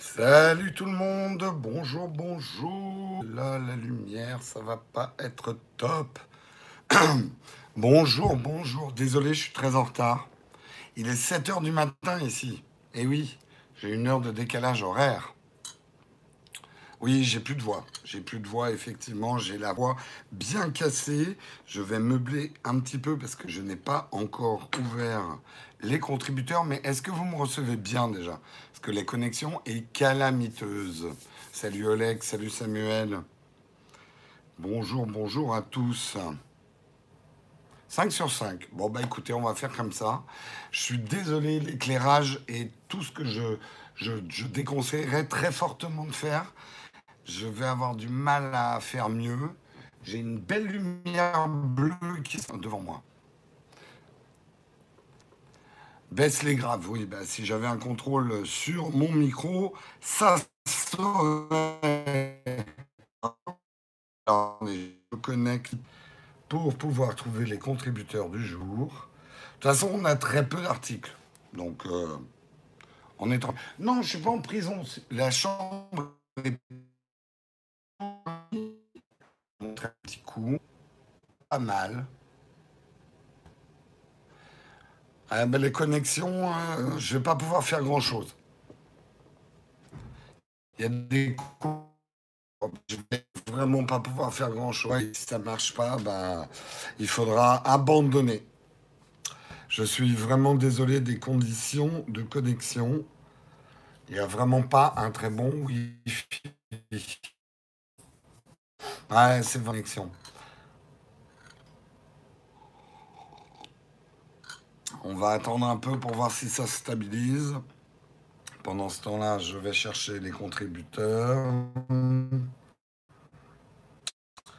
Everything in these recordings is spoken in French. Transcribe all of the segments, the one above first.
Salut tout le monde, bonjour, bonjour. Là, la lumière, ça va pas être top. bonjour, bonjour. Désolé, je suis très en retard. Il est 7 heures du matin ici. Et oui, j'ai une heure de décalage horaire. Oui, j'ai plus de voix. J'ai plus de voix, effectivement. J'ai la voix bien cassée. Je vais meubler un petit peu parce que je n'ai pas encore ouvert les contributeurs. Mais est-ce que vous me recevez bien déjà? Que les connexions est calamiteuse. Salut Oleg, salut Samuel. Bonjour, bonjour à tous. 5 sur 5. Bon, bah écoutez, on va faire comme ça. Je suis désolé, l'éclairage et tout ce que je, je, je déconseillerais très fortement de faire je vais avoir du mal à faire mieux. J'ai une belle lumière bleue qui est devant moi. Baisse les graves, oui. Bah, si j'avais un contrôle sur mon micro, ça serait. je connecte pour pouvoir trouver les contributeurs du jour. De toute façon, on a très peu d'articles. Donc, euh, on est. Non, je ne suis pas en prison. La chambre est un petit coup. Pas mal. Ah, les connexions, hein, je vais pas pouvoir faire grand chose. Il y a des coups. Je vais vraiment pas pouvoir faire grand chose. Si ça marche pas, ben, il faudra abandonner. Je suis vraiment désolé des conditions de connexion. Il n'y a vraiment pas un très bon Wi-Fi. Ouais, c'est connexion. On va attendre un peu pour voir si ça se stabilise. Pendant ce temps-là, je vais chercher les contributeurs.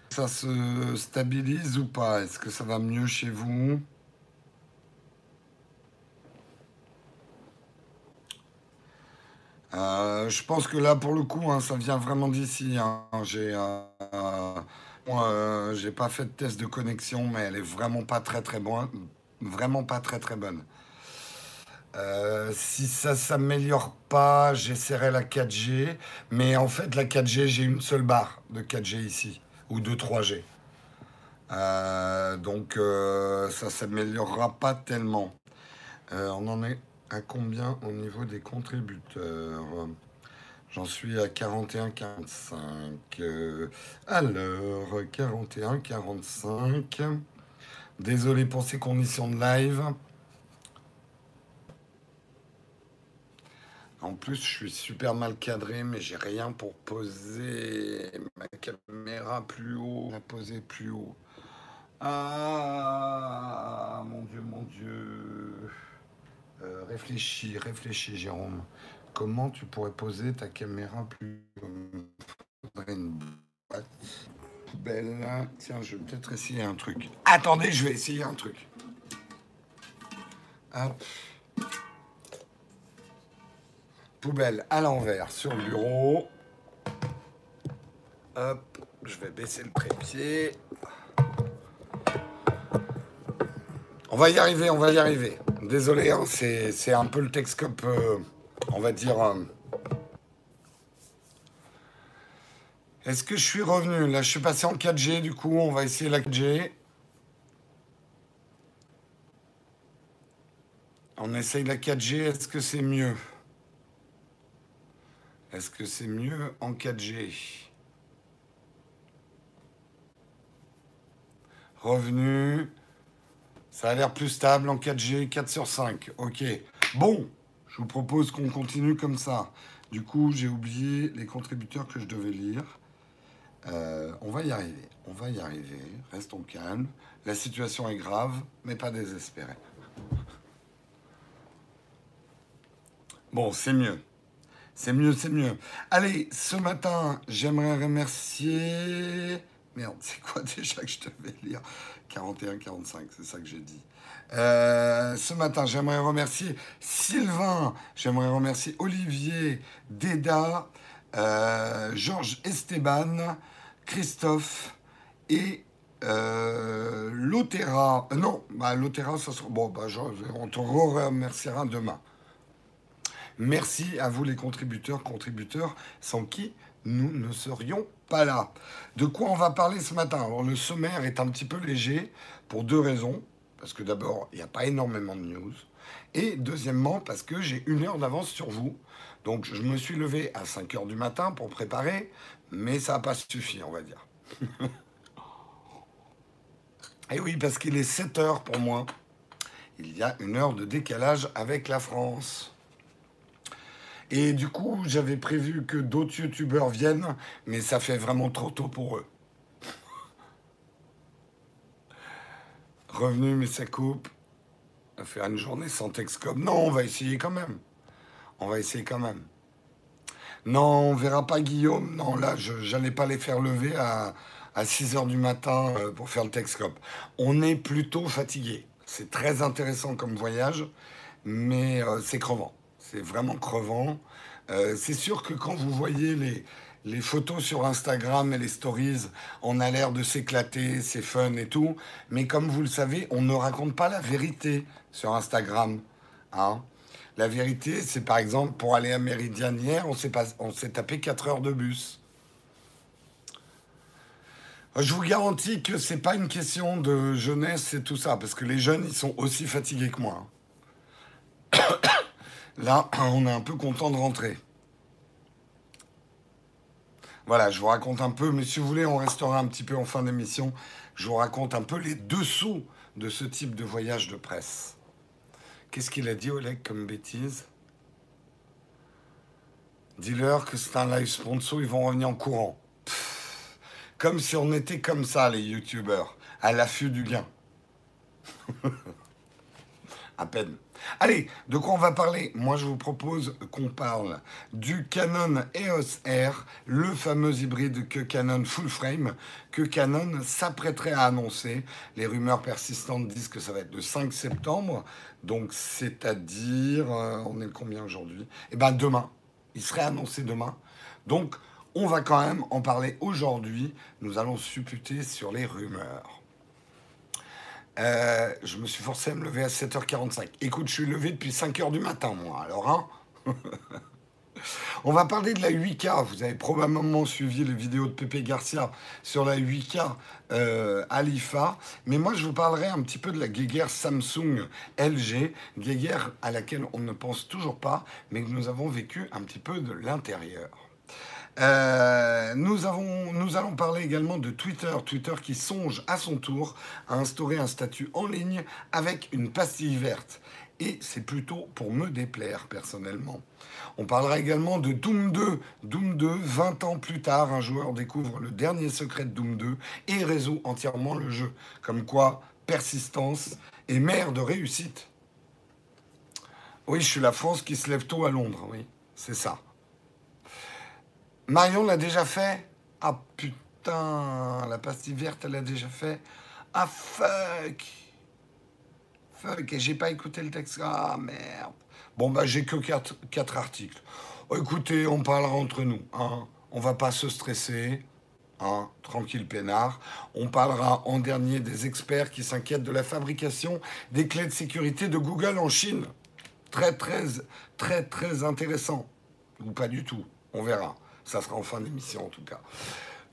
Ça se stabilise ou pas? Est-ce que ça va mieux chez vous? Euh, je pense que là, pour le coup, hein, ça vient vraiment d'ici. Hein. J'ai, euh, euh, j'ai pas fait de test de connexion, mais elle est vraiment pas très très bonne. Vraiment pas très très bonne. si ça s'améliore pas, j'essaierai la 4G. Mais en fait, la 4G, j'ai une seule barre de 4G ici, ou de 3G. donc, ça s'améliorera pas tellement. on en est à combien au niveau des contributeurs? J'en suis à 41,45. Euh, alors, 41,45. Désolé pour ces conditions de live. En plus, je suis super mal cadré, mais j'ai rien pour poser ma caméra plus haut. La poser plus haut. Ah, mon Dieu, mon Dieu. Euh, réfléchis, réfléchis, Jérôme. Comment tu pourrais poser ta caméra plus. Boîte belle. Tiens, je vais peut-être essayer un truc. Attendez, je vais essayer un truc. Hop. Poubelle à l'envers sur le bureau. Hop, je vais baisser le trépied. On va y arriver, on va y arriver. Désolé, hein, c'est un peu le Texcope, euh, on va dire. Euh. Est-ce que je suis revenu Là, je suis passé en 4G, du coup, on va essayer la 4G. On essaye la 4G, est-ce que c'est mieux Est-ce que c'est mieux en 4G Revenu. Ça a l'air plus stable en 4G, 4 sur 5. Ok. Bon, je vous propose qu'on continue comme ça. Du coup, j'ai oublié les contributeurs que je devais lire. Euh, on va y arriver. On va y arriver. Restons calmes. La situation est grave, mais pas désespérée. Bon, c'est mieux. C'est mieux, c'est mieux. Allez, ce matin, j'aimerais remercier Merde, c'est quoi déjà que je devais lire? 41-45, c'est ça que j'ai dit. Euh, ce matin, j'aimerais remercier Sylvain, j'aimerais remercier Olivier, Déda, euh, Georges Esteban, Christophe et euh, Lotera. non, bah, Lotera, ça sera. Bon, bah, on te remerciera demain. Merci à vous les contributeurs, contributeurs, sans qui nous ne serions pas là. De quoi on va parler ce matin? Alors le sommaire est un petit peu léger pour deux raisons. Parce que d'abord, il n'y a pas énormément de news. Et deuxièmement, parce que j'ai une heure d'avance sur vous. Donc je me suis levé à 5 heures du matin pour préparer, mais ça n'a pas suffi, on va dire. Et oui, parce qu'il est 7 heures pour moi. Il y a une heure de décalage avec la France. Et du coup, j'avais prévu que d'autres youtubeurs viennent, mais ça fait vraiment trop tôt pour eux. Revenu, mais ça coupe. Faire une journée sans Texcom. Non, on va essayer quand même. On va essayer quand même. Non, on verra pas Guillaume. Non, là, je n'allais pas les faire lever à, 6 h du matin euh, pour faire le Texcop. On est plutôt fatigué. C'est très intéressant comme voyage, mais euh, c'est crevant. C'est vraiment crevant. Euh, c'est sûr que quand vous voyez les, les photos sur Instagram et les stories, on a l'air de s'éclater, c'est fun et tout. Mais comme vous le savez, on ne raconte pas la vérité sur Instagram. Hein. La vérité, c'est par exemple, pour aller à Méridiane hier, on s'est tapé 4 heures de bus. Je vous garantis que c'est pas une question de jeunesse et tout ça, parce que les jeunes, ils sont aussi fatigués que moi. Là, on est un peu content de rentrer. Voilà, je vous raconte un peu, mais si vous voulez, on restera un petit peu en fin d'émission. Je vous raconte un peu les dessous de ce type de voyage de presse. Qu'est-ce qu'il a dit, Oleg, comme bêtise? Dis-leur que c'est un live sponsor, ils vont revenir en courant. Comme si on était comme ça, les youtubeurs, à l'affût du gain. à peine. Allez, de quoi on va parler? Moi, je vous propose qu'on parle du Canon EOS R, le fameux hybride que Canon full frame, que Canon s'apprêterait à annoncer. Les rumeurs persistantes disent que ça va être le 5 septembre, donc c'est-à-dire, euh, on est combien aujourd'hui? Eh bien, demain. Il serait annoncé demain. Donc, on va quand même en parler aujourd'hui. Nous allons supputer sur les rumeurs. Euh, je me suis forcé à me lever à 7h45. Écoute, je suis levé depuis 5h du matin, moi. Alors, hein On va parler de la 8K. Vous avez probablement suivi les vidéos de Pepe Garcia sur la 8K euh, Alifa. Mais moi, je vous parlerai un petit peu de la guéguerre Samsung LG, guéguerre à laquelle on ne pense toujours pas, mais que nous avons vécu un petit peu de l'intérieur. Euh, nous, avons, nous allons parler également de Twitter. Twitter qui songe à son tour à instaurer un statut en ligne avec une pastille verte. Et c'est plutôt pour me déplaire personnellement. On parlera également de Doom 2. Doom 2, 20 ans plus tard, un joueur découvre le dernier secret de Doom 2 et résout entièrement le jeu. Comme quoi, persistance est mère de réussite. Oui, je suis la France qui se lève tôt à Londres, oui, c'est ça. Marion l'a déjà fait Ah putain, la pastille verte, elle l'a déjà fait. Ah fuck Fuck, et j'ai pas écouté le texte. Ah merde. Bon bah j'ai que quatre, articles. Oh, écoutez, on parlera entre nous. Hein. On va pas se stresser. Hein, tranquille peinard. On parlera en dernier des experts qui s'inquiètent de la fabrication des clés de sécurité de Google en Chine. Très très très très intéressant. Ou pas du tout. On verra. Ça sera en fin d'émission en tout cas.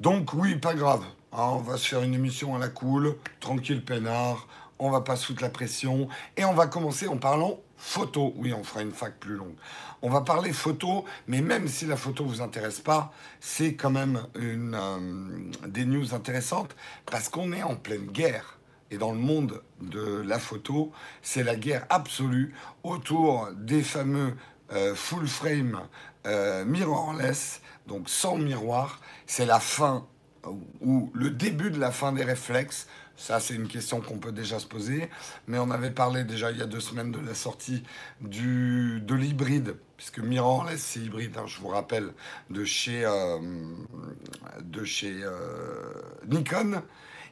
Donc oui, pas grave. Hein, on va se faire une émission à la cool, tranquille peinard. On va pas se foutre la pression. Et on va commencer en parlant photo. Oui, on fera une fac plus longue. On va parler photo, mais même si la photo vous intéresse pas, c'est quand même une, euh, des news intéressantes parce qu'on est en pleine guerre. Et dans le monde de la photo, c'est la guerre absolue autour des fameux euh, full frame euh, mirrorless donc sans miroir, c'est la fin ou le début de la fin des réflexes. Ça, c'est une question qu'on peut déjà se poser. Mais on avait parlé déjà il y a deux semaines de la sortie de l'hybride, puisque mirrorless, c'est hybride, hein, je vous rappelle, de chez, euh, euh, Nikon.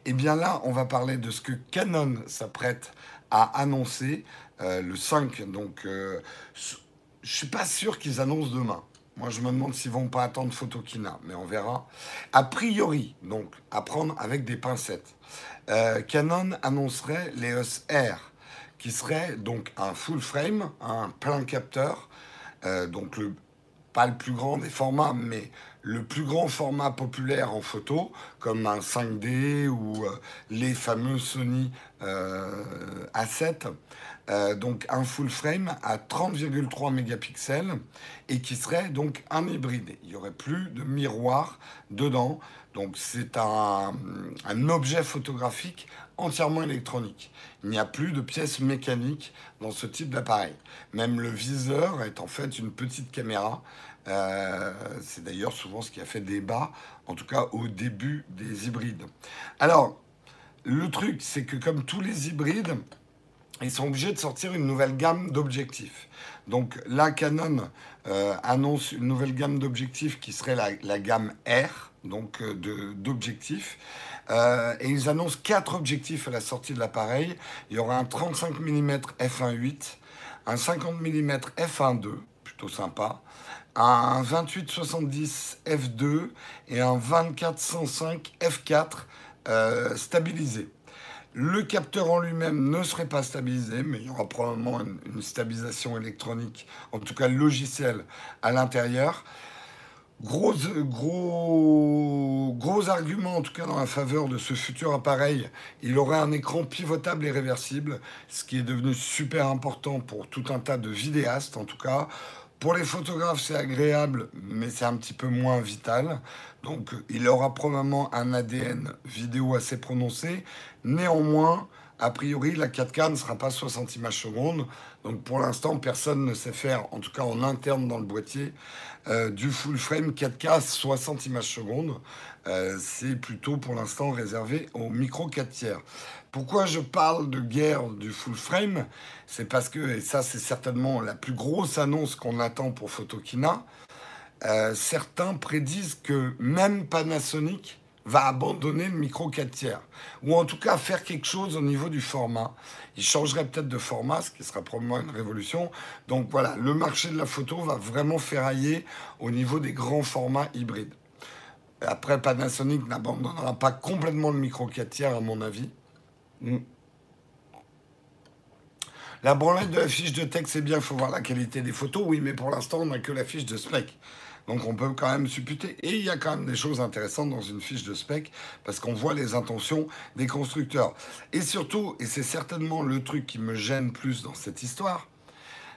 Et eh bien là, on va parler de ce que Canon s'apprête à annoncer le 5. Donc, je suis pas sûr qu'ils annoncent demain. Moi, je me demande s'ils vont pas attendre Photokina, mais on verra. A priori, donc, à prendre avec des pincettes, euh, Canon annoncerait l'EOS R, qui serait donc un full frame, un plein capteur, euh, donc pas le plus grand des formats, mais le plus grand format populaire en photo, comme un 5D ou euh, les fameux Sony A7. Donc un full frame à 30,3 mégapixels et qui serait donc un hybride. Il n'y aurait plus de miroir dedans. Donc c'est un, un, objet photographique entièrement électronique. Il n'y a plus de pièces mécaniques dans ce type d'appareil. Même le viseur est en fait une petite caméra. Euh, c'est d'ailleurs souvent ce qui a fait débat, en tout cas au début des hybrides. Alors, le truc, c'est que comme tous les hybrides, ils sont obligés de sortir une nouvelle gamme d'objectifs. Donc là, Canon euh, annonce une nouvelle gamme d'objectifs qui serait la, gamme R, donc euh, d'objectifs. Euh, et ils annoncent quatre objectifs à la sortie de l'appareil. Il y aura un 35 mm f1.8, un 50 mm f1.2, plutôt sympa, un 28-70 f2 et un 24-105 f4 euh, stabilisé. Le capteur en lui-même ne serait pas stabilisé, mais il y aura probablement une stabilisation électronique, en tout cas logicielle, à l'intérieur. Gros, gros, gros argument en tout cas dans la faveur de ce futur appareil, il aurait un écran pivotable et réversible, ce qui est devenu super important pour tout un tas de vidéastes en tout cas. Pour les photographes, c'est agréable, mais c'est un petit peu moins vital. Donc, il aura probablement un ADN vidéo assez prononcé. Néanmoins, a priori, la 4K ne sera pas 60 images secondes. Donc pour l'instant, personne ne sait faire, en tout cas en interne dans le boîtier, euh, du full frame 4K 60 images secondes. Euh, c'est plutôt pour l'instant réservé au micro 4 tiers. Pourquoi je parle de guerre du full frame? C'est parce que, et ça c'est certainement la plus grosse annonce qu'on attend pour Photokina, euh, certains prédisent que même Panasonic va abandonner le micro 4 tiers, ou en tout cas faire quelque chose au niveau du format. Il changerait peut-être de format, ce qui sera probablement une révolution. Donc voilà, le marché de la photo va vraiment ferrailler au niveau des grands formats hybrides. Après, Panasonic n'abandonnera pas complètement le micro 4 tiers, à mon avis. Hmm. La branlette de la fiche de texte, c'est bien, il faut voir la qualité des photos. Oui, mais pour l'instant, on n'a que la fiche de spec. Donc on peut quand même supputer. Et il y a quand même des choses intéressantes dans une fiche de spec parce qu'on voit les intentions des constructeurs. Et surtout, et c'est certainement le truc qui me gêne plus dans cette histoire,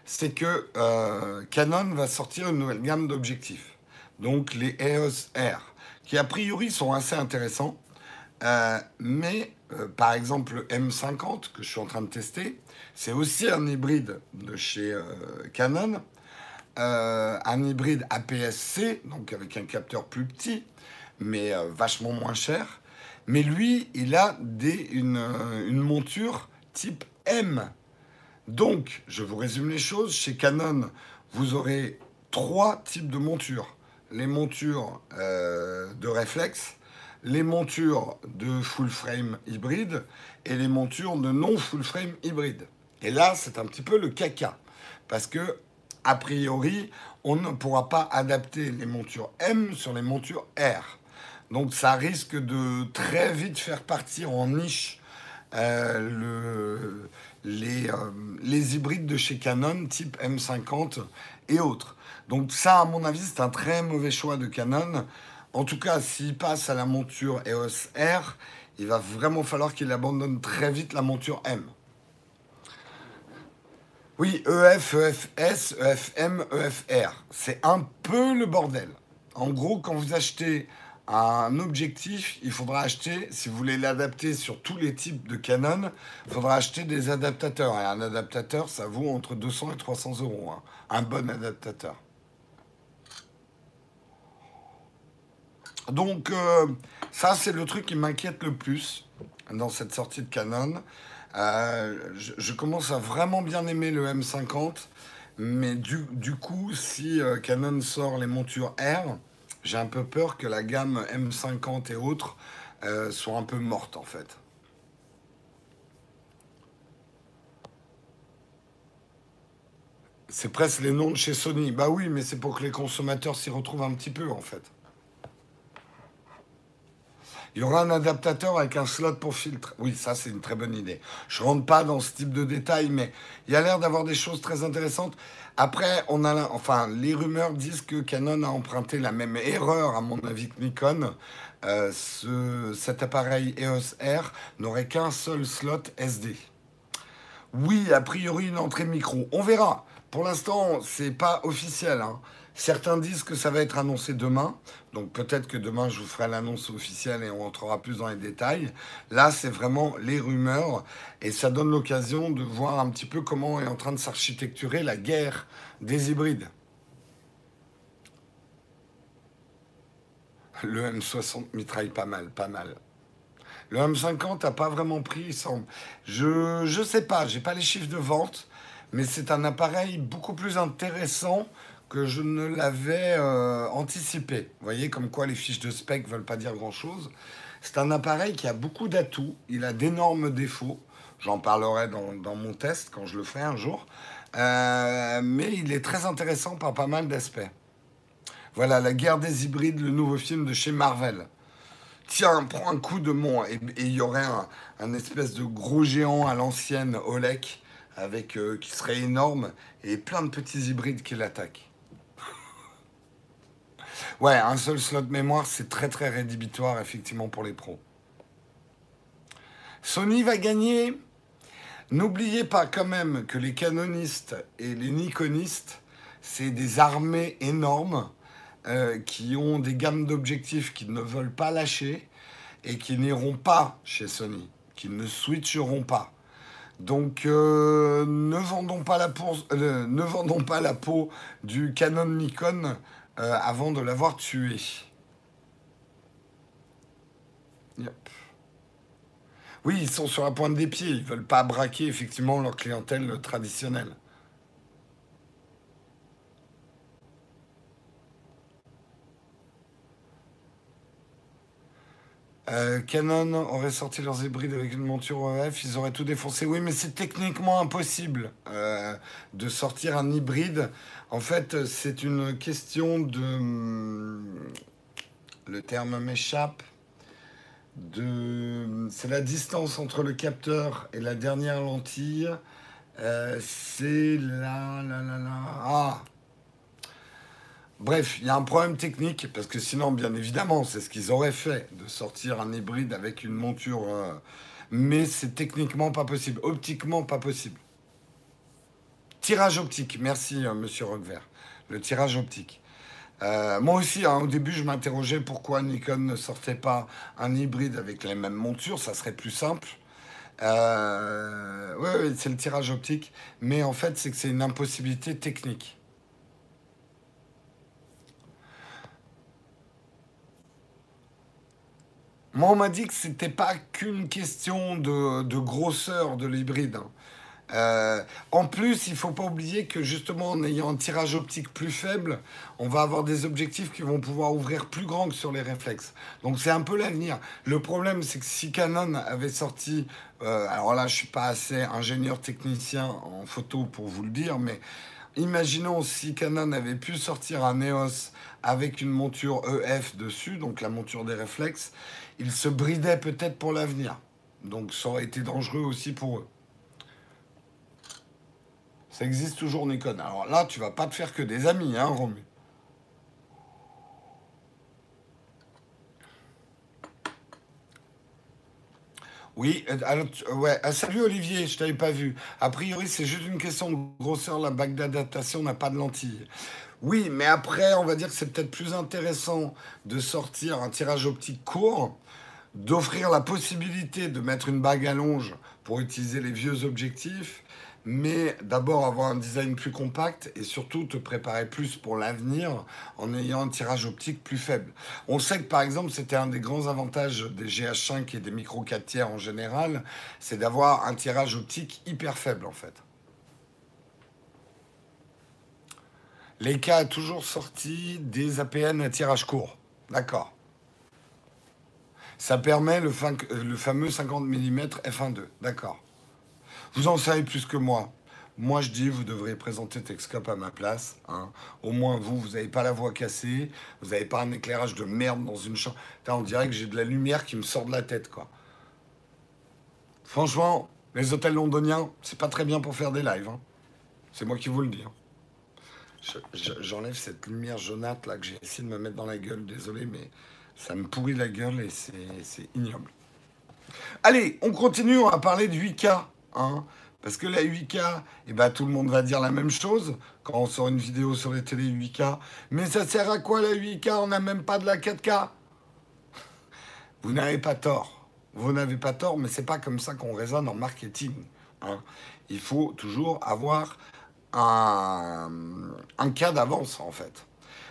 c'est que euh, Canon va sortir une nouvelle gamme d'objectifs. Donc les EOS R, qui a priori sont assez intéressants. Euh, mais euh, par exemple le M50 que je suis en train de tester, c'est aussi un hybride de chez Canon. Euh, un hybride APS-C, donc avec un capteur plus petit, mais euh, vachement moins cher. Mais lui, il a une, euh, une, monture type M. Donc, je vous résume les choses. Chez Canon, vous aurez trois types de montures. Les montures de réflexe, les montures de full frame hybride et les montures de non full frame hybride. Et là, c'est un petit peu le caca. Parce que a priori, on ne pourra pas adapter les montures M sur les montures R. Donc ça risque de très vite faire partir en niche euh, les, euh, les, hybrides de chez Canon type M50 et autres. Donc ça, à mon avis, c'est un très mauvais choix de Canon. En tout cas, s'il passe à la monture EOS R, il va vraiment falloir qu'il abandonne très vite la monture M. Oui, EF, EFS, EFM, EFR. C'est un peu le bordel. En gros, quand vous achetez un objectif, il faudra acheter, si vous voulez l'adapter sur tous les types de Canon, il faudra acheter des adaptateurs. Et un adaptateur, ça vaut entre 200 et 300 euros. Hein. Un bon adaptateur. Donc, euh, ça, c'est le truc qui m'inquiète le plus dans cette sortie de Canon. Euh, je, commence à vraiment bien aimer le M50, mais du, coup, si euh, Canon sort les montures R, j'ai un peu peur que la gamme M50 et autres soit un peu morte en fait. C'est presque les noms de chez Sony. Bah oui, mais c'est pour que les consommateurs s'y retrouvent un petit peu en fait. Il y aura un adaptateur avec un slot pour filtre. Oui, ça c'est une très bonne idée. Je rentre pas dans ce type de détails, mais il y a l'air d'avoir des choses très intéressantes. Après, on a, enfin, les rumeurs disent que Canon a emprunté la même erreur, à mon avis, que Nikon. Euh, ce, cet appareil EOS R n'aurait qu'un seul slot SD. Oui, a priori, une entrée micro. On verra. Pour l'instant, c'est pas officiel. Hein. Certains disent que ça va être annoncé demain. Donc peut-être que demain, je vous ferai l'annonce officielle et on rentrera plus dans les détails. Là, c'est vraiment les rumeurs. Et ça donne l'occasion de voir un petit peu comment est en train de s'architecturer la guerre des hybrides. Le M60 mitraille pas mal, pas mal. Le M50 n'a pas vraiment pris, il semble. Je ne sais pas, j'ai pas les chiffres de vente, mais c'est un appareil beaucoup plus intéressant que je ne l'avais euh, anticipé. Vous voyez, comme quoi les fiches de spec ne veulent pas dire grand-chose. C'est un appareil qui a beaucoup d'atouts, il a d'énormes défauts. J'en parlerai dans, mon test quand je le ferai un jour. Euh, mais il est très intéressant par pas mal d'aspects. Voilà, La guerre des hybrides, le nouveau film de chez Marvel. Tiens, prends un coup de mon... Et il y aurait un, espèce de gros géant à l'ancienne, Olek, avec, euh, qui serait énorme, et plein de petits hybrides qui l'attaquent. Ouais, un seul slot mémoire, c'est très très rédhibitoire effectivement pour les pros. Sony va gagner. N'oubliez pas quand même que les canonistes et les nikonistes, c'est des armées énormes euh, qui ont des gammes d'objectifs qu'ils ne veulent pas lâcher et qui n'iront pas chez Sony, qui ne switcheront pas. Donc euh, euh, ne vendons pas la peau du Canon Nikon euh, avant de l'avoir tué. Oui, ils sont sur la pointe des pieds. Ils veulent pas braquer effectivement leur clientèle traditionnelle. Euh, Canon aurait sorti leurs hybrides avec une monture EF, ils auraient tout défoncé. Oui, mais c'est techniquement impossible euh, de sortir un hybride. En fait, c'est une question de... Hum, le terme m'échappe. De... C'est la distance entre le capteur et la dernière lentille. Euh, c'est là, là, là, là. Ah Bref, il y a un problème technique, parce que sinon, bien évidemment, c'est ce qu'ils auraient fait, de sortir un hybride avec une monture. Euh, mais c'est techniquement pas possible, optiquement pas possible. Tirage optique, merci euh, monsieur Roquevert. Le tirage optique. Euh, moi aussi, hein, au début, je m'interrogeais pourquoi Nikon ne sortait pas un hybride avec les mêmes montures, ça serait plus simple. oui, c'est le tirage optique, mais en fait, c'est que c'est une impossibilité technique. Moi, on m'a dit que c'était pas qu'une question de, grosseur de l'hybride. Hein. Euh, en plus, il faut pas oublier que justement, en ayant un tirage optique plus faible, on va avoir des objectifs qui vont pouvoir ouvrir plus grand que sur les réflexes. Donc c'est un peu l'avenir. Le problème, c'est que si Canon avait sorti, euh, alors là, je suis pas assez ingénieur technicien en photo pour vous le dire, mais imaginons si Canon avait pu sortir un EOS avec une monture EF dessus, donc la monture des réflexes, ils se bridaient peut-être pour l'avenir. Donc ça aurait été dangereux aussi pour eux. Ça existe toujours Nikon. Alors là, tu vas pas te faire que des amis, hein, Romu. Oui, euh, alors, ouais. Ah, salut Olivier, je t'avais pas vu. A priori, c'est juste une question de grosseur. La bague d'adaptation n'a pas de lentilles. Oui, mais après, on va dire que c'est peut-être plus intéressant de sortir un tirage optique court d'offrir la possibilité de mettre une bague à longe pour utiliser les vieux objectifs, mais d'abord avoir un design plus compact et surtout te préparer plus pour l'avenir en ayant un tirage optique plus faible. On sait que par exemple c'était un des grands avantages des GH5 et des micro 4 tiers en général, c'est d'avoir un tirage optique hyper faible en fait. Leica a toujours sorti des APN à tirage court. D'accord. Ça permet le, fameux 50 mm f1.2. D'accord. Vous en savez plus que moi. Moi, je dis, vous devrez présenter Texcop à ma place. Hein. Au moins, vous, vous n'avez pas la voix cassée. Vous n'avez pas un éclairage de merde dans une chambre. On dirait que j'ai de la lumière qui me sort de la tête, quoi. Franchement, les hôtels londoniens, c'est pas très bien pour faire des lives. Hein. C'est moi qui vous le dis. Hein. J'enlève cette lumière jaunâtre là que j'ai essayé de me mettre dans la gueule. Désolé, mais ça me pourrit la gueule et c'est ignoble. Allez, on continue, on va parler de 8K. Parce que la 8K, eh ben, tout le monde va dire la même chose quand on sort une vidéo sur les télé 8K. Mais ça sert à quoi la 8K On n'a même pas de la 4K. Vous n'avez pas tort. Vous n'avez pas tort, mais c'est pas comme ça qu'on raisonne en marketing. Hein. Il faut toujours avoir un cas d'avance, en fait.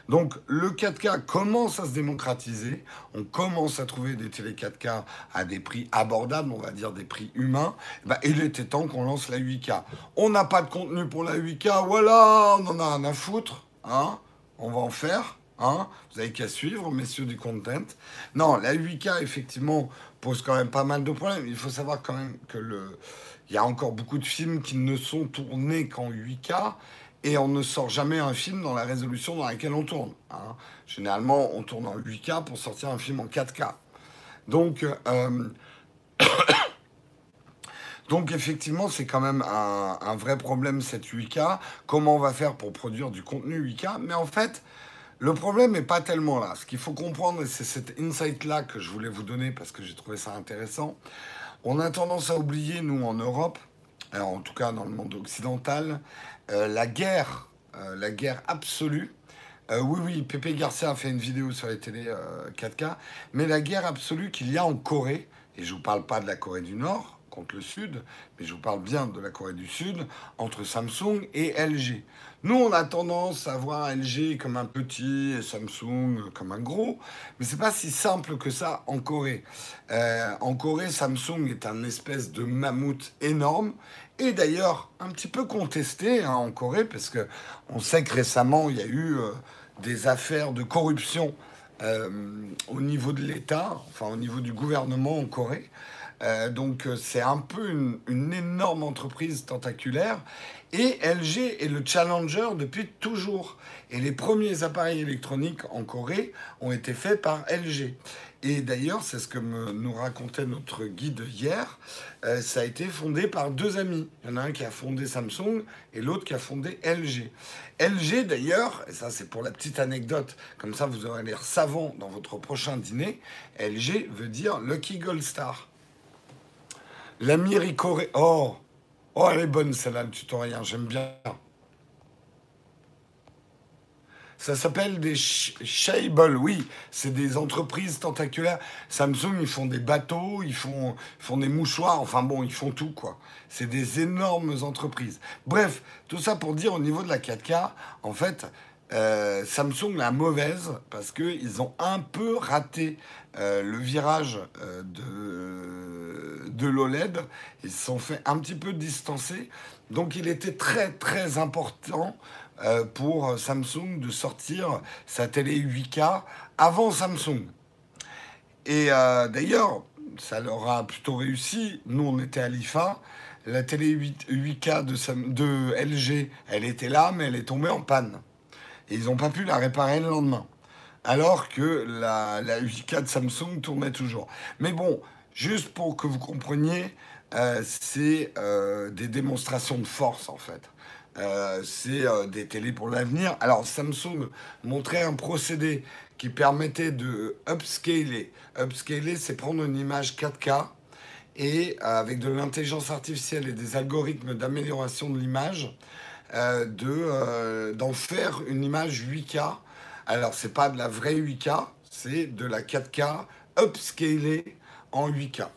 Donc le 4K commence à se démocratiser, on commence à trouver des télé 4K à des prix abordables, on va dire des prix humains. Bah, il était temps qu'on lance la 8K. On n'a pas de contenu pour la 8K, voilà, on en a rien à foutre, hein on va en faire. Hein Vous avez qu'à suivre, messieurs du content. Non, la 8K, effectivement, pose quand même pas mal de problèmes. Il faut savoir quand même que le... Y a encore beaucoup de films qui ne sont tournés qu'en 8K et on ne sort jamais un film dans la résolution dans laquelle on tourne. Hein. Généralement, on tourne en 8K pour sortir un film en 4K. Donc, euh, donc effectivement, c'est quand même un, vrai problème cette 8K. Comment on va faire pour produire du contenu 8K Mais en fait, le problème n'est pas tellement là. Ce qu'il faut comprendre, et c'est cet insight-là que je voulais vous donner parce que j'ai trouvé ça intéressant. On a tendance à oublier, nous, en Europe, alors en tout cas dans le monde occidental, la guerre, euh, la guerre absolue. Euh, oui, oui, Pepe Garcia a fait une vidéo sur les télé 4K, mais la guerre absolue qu'il y a en Corée, et je ne vous parle pas de la Corée du Nord contre le Sud, mais je vous parle bien de la Corée du Sud, entre Samsung et LG. Nous, on a tendance à voir LG comme un petit et Samsung comme un gros, mais c'est pas si simple que ça en Corée. Euh, en Corée, Samsung est un espèce de mammouth énorme et d'ailleurs un petit peu contesté hein, en Corée parce que on sait que récemment il y a eu euh, des affaires de corruption euh, au niveau de l'État, enfin au niveau du gouvernement en Corée. Donc c'est un peu une, une, énorme entreprise tentaculaire et LG est le challenger depuis toujours. Et les premiers appareils électroniques en Corée ont été faits par LG. Et d'ailleurs, c'est ce que nous racontait notre guide hier, euh, ça a été fondé par deux amis. Il y en a un qui a fondé Samsung et l'autre qui a fondé LG. LG d'ailleurs, et ça c'est pour la petite anecdote, comme ça vous aurez l'air savant dans votre prochain dîner, LG veut dire Lucky Gold Star. L'ami Corée. Oh Oh, elle est bonne celle-là, le tutoriel, j'aime bien. Ça s'appelle des Shable, oui, c'est des entreprises tentaculaires. Samsung, ils font des bateaux, ils font, font des mouchoirs, enfin bon, ils font tout, quoi. C'est des énormes entreprises. Bref, tout ça pour dire au niveau de la 4K, en fait, euh, Samsung la mauvaise parce qu'ils ont un peu raté euh, le virage euh, de, de l'OLED. Ils se sont fait un petit peu distancer. Donc il était très très important pour Samsung de sortir sa télé 8K avant Samsung. Et d'ailleurs, ça leur a plutôt réussi. Nous, on était à l'IFA. La télé 8, k de, de LG, elle était là, mais elle est tombée en panne et ils n'ont pas pu la réparer le lendemain. Alors que la, la 8K de Samsung tournait toujours. Mais bon, juste pour que vous compreniez, euh, c'est euh, des démonstrations de force en fait. Euh, c'est des télés pour l'avenir. Alors Samsung montrait un procédé qui permettait de upscaler. Upscaler, c'est prendre une image 4K et avec de l'intelligence artificielle et des algorithmes d'amélioration de l'image, de, d'en faire une image 8K. Alors, c'est pas de la vraie 8K, c'est de la 4K upscalée en 8K.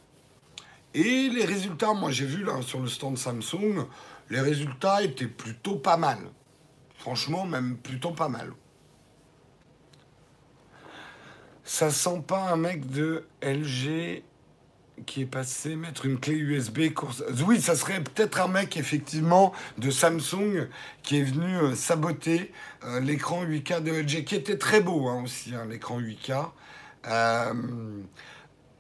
Et les résultats, moi j'ai vu là sur le stand Samsung, les résultats étaient plutôt pas mal. Franchement, même plutôt pas mal. Ça sent pas un mec de LG qui est passé mettre une clé USB course. Oui, ça serait peut-être un mec effectivement de Samsung qui est venu euh, saboter euh, l'écran 8K de LG, qui était très beau hein, aussi, hein, l'écran 8K. Euh,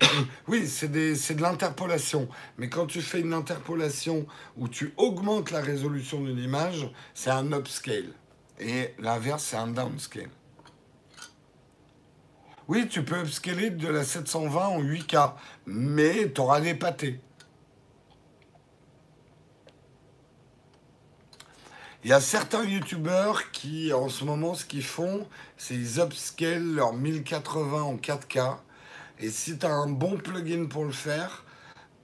oui, c'est de l'interpolation. Mais quand tu fais une interpolation où tu augmentes la résolution d'une image, c'est un upscale. Et l'inverse, c'est un downscale. Oui, tu peux upscaler de la 720 en 8K, mais tu auras des pâtés. Il y a certains youtubeurs qui, en ce moment, ce qu'ils font, c'est ils upscale leur 1080 en 4K. Et si tu as un bon plugin pour le faire,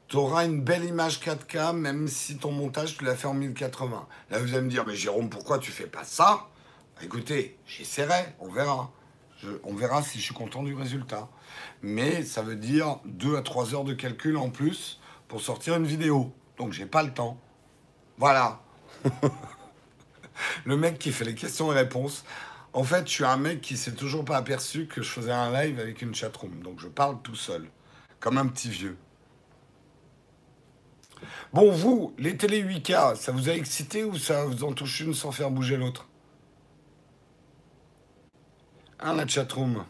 tu auras une belle image 4K, même si ton montage, tu l'as fait en 1080. Là, vous allez me dire, mais Jérôme, pourquoi tu fais pas ça? Écoutez, j'essaierai, on verra. On verra si je suis content du résultat. Mais ça veut dire 2 à 3 heures de calcul en plus pour sortir une vidéo. Donc, j'ai pas le temps. Voilà. le mec qui fait les questions et réponses. En fait, je suis un mec qui s'est toujours pas aperçu que je faisais un live avec une chatroom. Donc je parle tout seul, comme un petit vieux. Bon, vous, les télé 8K, ça vous a excité ou ça vous en touche une sans faire bouger l'autre? Hein, la chatroom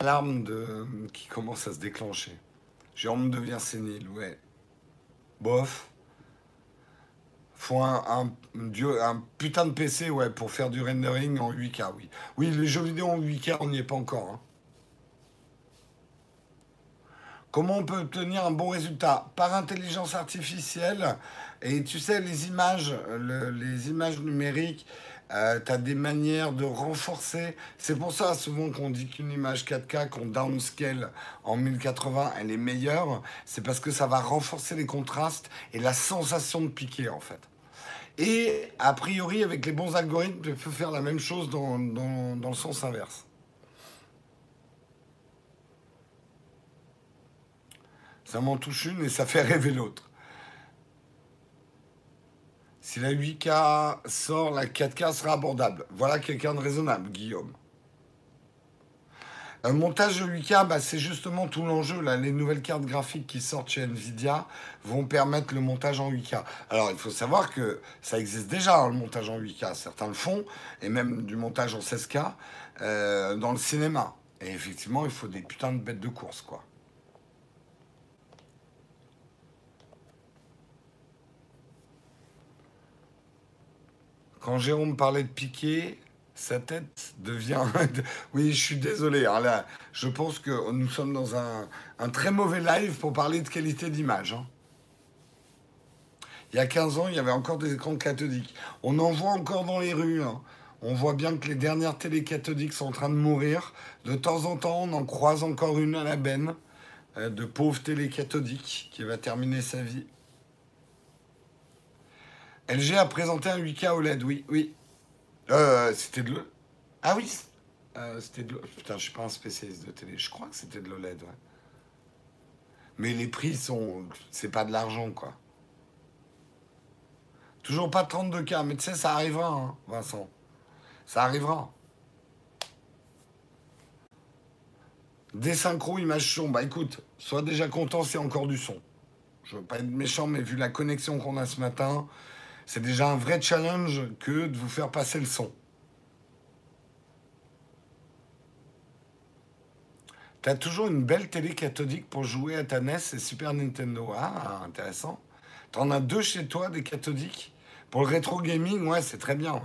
Alarme de... qui commence à se déclencher. Jérôme devient sénile, ouais. Bof. Faut un, un, putain de PC, ouais, pour faire du rendering en 8K, oui. Oui, les jeux vidéo en 8K, on n'y est pas encore. Hein. Comment on peut obtenir un bon résultat? Par intelligence artificielle. Et tu sais, les images, les images numériques, euh, tu as des manières de renforcer. C'est pour ça souvent qu'on dit qu'une image 4K qu'on downscale en 1080, elle est meilleure. C'est parce que ça va renforcer les contrastes et la sensation de piquer en fait. Et a priori, avec les bons algorithmes, tu peux faire la même chose dans, dans le sens inverse. Ça m'en touche une et ça fait rêver l'autre. Si la 8K sort, la 4K sera abordable. Voilà quelqu'un de raisonnable, Guillaume. Un montage de 8K, bah, c'est justement tout l'enjeu. Les nouvelles cartes graphiques qui sortent chez Nvidia vont permettre le montage en 8K. Alors, il faut savoir que ça existe déjà, hein, le montage en 8K. Certains le font, et même du montage en 16K euh, dans le cinéma. Et effectivement, il faut des putains de bêtes de course, quoi. Quand Jérôme parlait de Piqué, sa tête devient. oui, je suis désolé. Alors là, je pense que nous sommes dans un, très mauvais live pour parler de qualité d'image. Hein. Il y a 15 ans, il y avait encore des écrans cathodiques. On en voit encore dans les rues. Hein. On voit bien que les dernières télé cathodiques sont en train de mourir. De temps en temps, on en croise encore une à la benne euh, de pauvres télé cathodiques qui va terminer sa vie. LG a présenté un 8K OLED, oui, oui. Euh, c'était de l'OLED. Ah oui, euh, c'était de l'OLED. Putain, je suis pas un spécialiste de télé. Je crois que c'était de l'OLED, ouais. Mais les prix sont. C'est pas de l'argent, quoi. Toujours pas 32K, mais tu sais, ça arrivera, hein, Vincent. Ça arrivera. Des synchros, images son. Bah écoute, sois déjà content, c'est encore du son. Je veux pas être méchant, mais vu la connexion qu'on a ce matin, c'est déjà un vrai challenge que de vous faire passer le son. T'as toujours une belle télé cathodique pour jouer à ta NES et Super Nintendo. Ah, intéressant. T'en as deux chez toi, des cathodiques? Pour le rétro gaming, ouais, c'est très bien.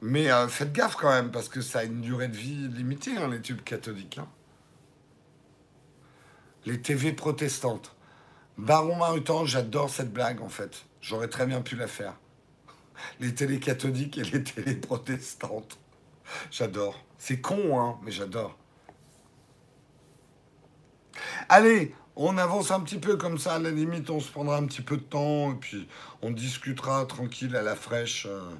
Mais euh, faites gaffe quand même, parce que ça a une durée de vie limitée, hein, les tubes cathodiques. Hein. Les TV protestantes. Baron Marutan, j'adore cette blague, en fait. J'aurais très bien pu la faire. Les télés cathodiques et les télés protestantes. J'adore. C'est con, hein, mais j'adore. Allez, on avance un petit peu comme ça. À la limite, on se prendra un petit peu de temps et puis on discutera tranquille à la fraîche. Euh,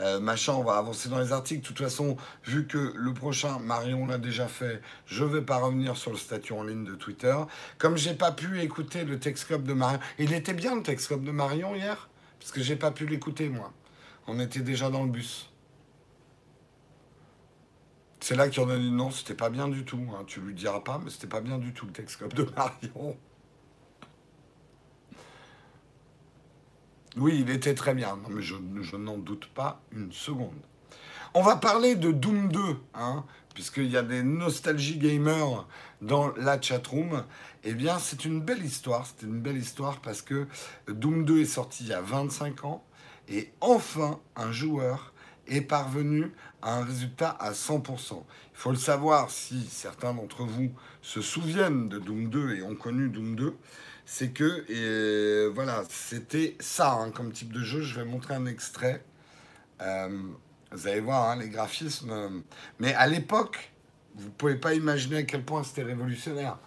euh, machin, on va avancer dans les articles. De toute façon, vu que le prochain, Marion l'a déjà fait, je vais pas revenir sur le statut en ligne de Twitter. Comme j'ai pas pu écouter le Texcope de Marion, il était bien le Texcope de Marion hier, parce que j'ai pas pu l'écouter moi. On était déjà dans le bus. C'est là qu'il en a dit non, c'était pas bien du tout. Hein. Tu lui diras pas, mais c'était pas bien du tout le Texcope de Marion. Oui, il était très bien, mais je, n'en doute pas une seconde. On va parler de Doom 2, hein, puisqu'il y a des nostalgie gamers dans la chatroom. Eh bien, c'est une belle histoire. C'est une belle histoire parce que Doom 2 est sorti il y a 25 ans. Et enfin, un joueur est parvenu à un résultat à 100%. Il faut le savoir si certains d'entre vous se souviennent de Doom 2 et ont connu Doom 2, c'est que voilà, c'était ça hein, comme type de jeu. Je vais montrer un extrait. Euh, vous allez voir hein, les graphismes. Mais à l'époque, vous pouvez pas imaginer à quel point c'était révolutionnaire.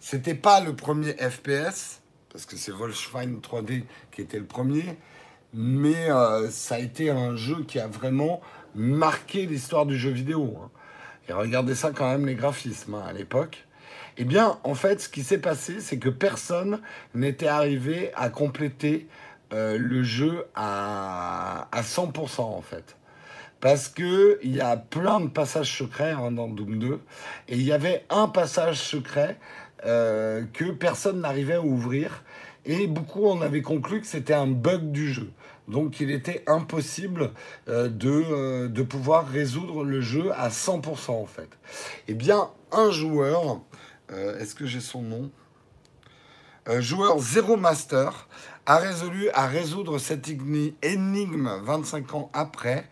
C'était pas le premier FPS, parce que c'est Wolfenstein 3D qui était le premier, mais euh, ça a été un jeu qui a vraiment marqué l'histoire du jeu vidéo. Hein. Et regardez ça quand même, les graphismes à l'époque. Eh bien, en fait, ce qui s'est passé, c'est que personne n'était arrivé à compléter euh, le jeu à, à 100% en fait. Parce qu'il y a plein de passages secrets hein, dans Doom 2. Et il y avait un passage secret euh, que personne n'arrivait à ouvrir. Et beaucoup en avaient conclu que c'était un bug du jeu. Donc il était impossible euh, de, de pouvoir résoudre le jeu à 100% en fait. Eh bien, un joueur, est-ce que j'ai son nom Joueur Zero Master a résolu à résoudre cette énigme 25 ans après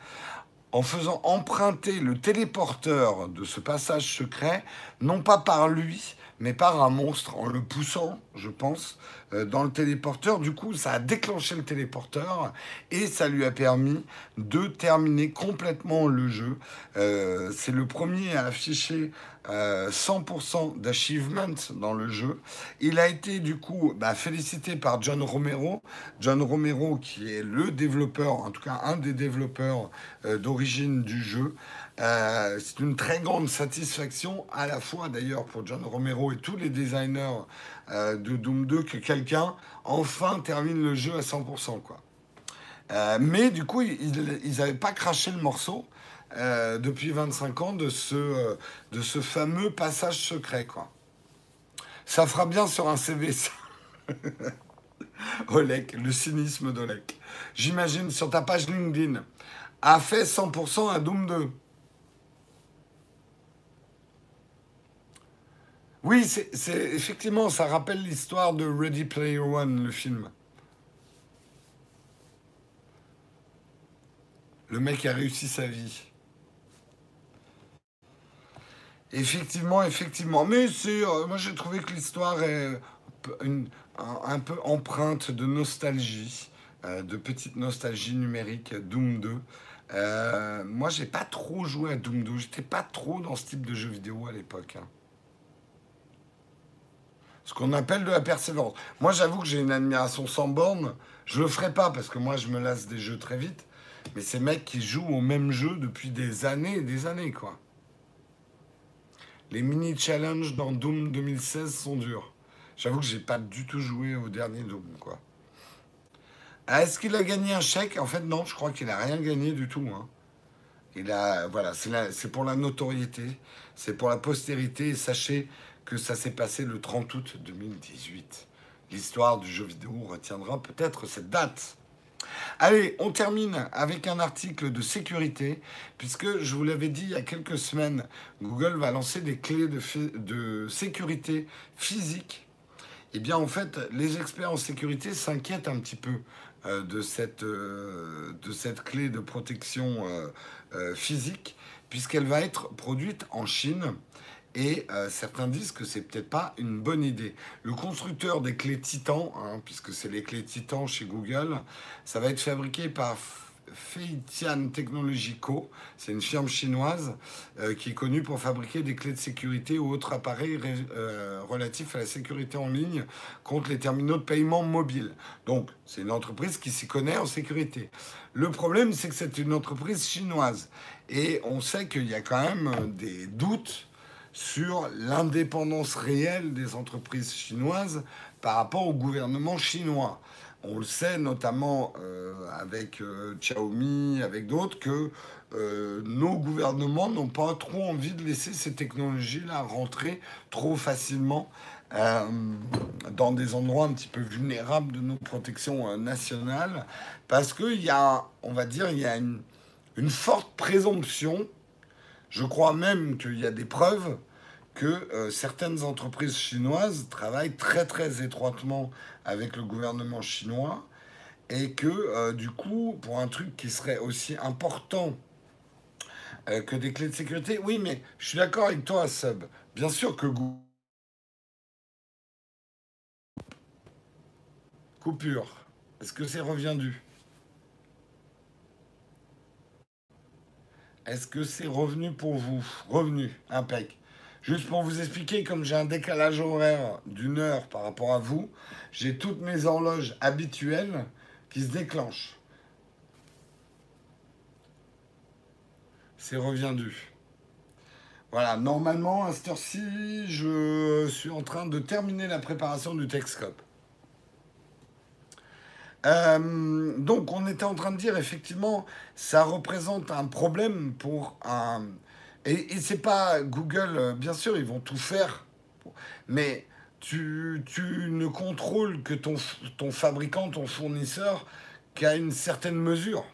en faisant emprunter le téléporteur de ce passage secret, non pas par lui, mais par un monstre, en le poussant, je pense, euh, dans le téléporteur. Du coup, ça a déclenché le téléporteur et ça lui a permis de terminer complètement le jeu. Euh, c'est le premier à afficher 100% euh, d'achievement dans le jeu. Il a été du coup bah, félicité par John Romero. John Romero qui est le développeur, en tout cas un des développeurs d'origine du jeu. Euh, c'est une très grande satisfaction à la fois d'ailleurs pour John Romero et tous les designers de Doom 2 que quelqu'un enfin termine le jeu à 100%. Quoi. mais du coup, ils n'avaient pas craché le morceau. Euh, depuis 25 ans de ce, euh, de fameux passage secret. Quoi. Ça fera bien sur un CV, ça. Olek, le cynisme d'Olek. J'imagine sur ta page LinkedIn, a fait 100% à Doom 2. Oui, c'est effectivement, ça rappelle l'histoire de Ready Player One, le film. Le mec a réussi sa vie. Effectivement, effectivement. Mais c'est, euh, moi j'ai trouvé que l'histoire est un, peu empreinte de nostalgie, euh, de petite nostalgie numérique, Doom 2. Euh, moi j'ai pas trop joué à Doom 2, j'étais pas trop dans ce type de jeu vidéo à l'époque. Hein. Ce qu'on appelle de la persévérance. Moi j'avoue que j'ai une admiration sans borne. Je le ferai pas parce que moi je me lasse des jeux très vite. Mais ces mecs qui jouent au même jeu depuis des années et des années, quoi. Les mini-challenges dans Doom 2016 sont durs. J'avoue que j'ai pas du tout joué au dernier Doom, quoi. Ah, est-ce qu'il a gagné un chèque? En fait, non, je crois qu'il a rien gagné du tout. Hein. Il a, voilà, c'est pour la notoriété, c'est pour la postérité. Sachez que ça s'est passé le 30 août 2018. L'histoire du jeu vidéo retiendra peut-être cette date. Allez, on termine avec un article de sécurité, puisque je vous l'avais dit il y a quelques semaines, Google va lancer des clés de, sécurité physique. Eh bien, en fait, les experts en sécurité s'inquiètent un petit peu euh, de, cette, euh, de cette clé de protection euh, physique, puisqu'elle va être produite en Chine et euh, certains disent que c'est peut-être pas une bonne idée. Le constructeur des clés Titan, hein, puisque c'est les clés Titan chez Google, ça va être fabriqué par Feitian Technology Co. C'est une firme chinoise euh, qui est connue pour fabriquer des clés de sécurité ou autres appareils euh, relatifs à la sécurité en ligne contre les terminaux de paiement mobiles. Donc, c'est une entreprise qui s'y connaît en sécurité. Le problème, c'est que c'est une entreprise chinoise. Et on sait qu'il y a quand même des doutes sur l'indépendance réelle des entreprises chinoises par rapport au gouvernement chinois. On le sait notamment euh, avec euh, Xiaomi, avec d'autres, que euh, nos gouvernements n'ont pas trop envie de laisser ces technologies-là rentrer trop facilement dans des endroits un petit peu vulnérables de nos protections nationales, parce qu'il y a, on va dire, il y a une, une forte présomption je crois même qu'il y a des preuves que euh, certaines entreprises chinoises travaillent très très étroitement avec le gouvernement chinois Et que euh, du coup, pour un truc qui serait aussi important euh, que des clés de sécurité, oui, mais je suis d'accord avec toi, Sub. Bien sûr que. Coupure. Est-ce que c'est reviendu Est-ce que c'est revenu pour vous? Revenu, impec. Juste pour vous expliquer, comme j'ai un décalage horaire d'une heure par rapport à vous, j'ai toutes mes horloges habituelles qui se déclenchent. C'est reviendu. Voilà, normalement, à cette heure-ci, je suis en train de terminer la préparation du Texcope. Euh, donc, on était en train de dire, effectivement, ça représente un problème pour un, et, et c'est pas Google, euh, bien sûr, ils vont tout faire, mais tu, tu ne contrôles que ton, ton fabricant, ton fournisseur, qu'à une certaine mesure.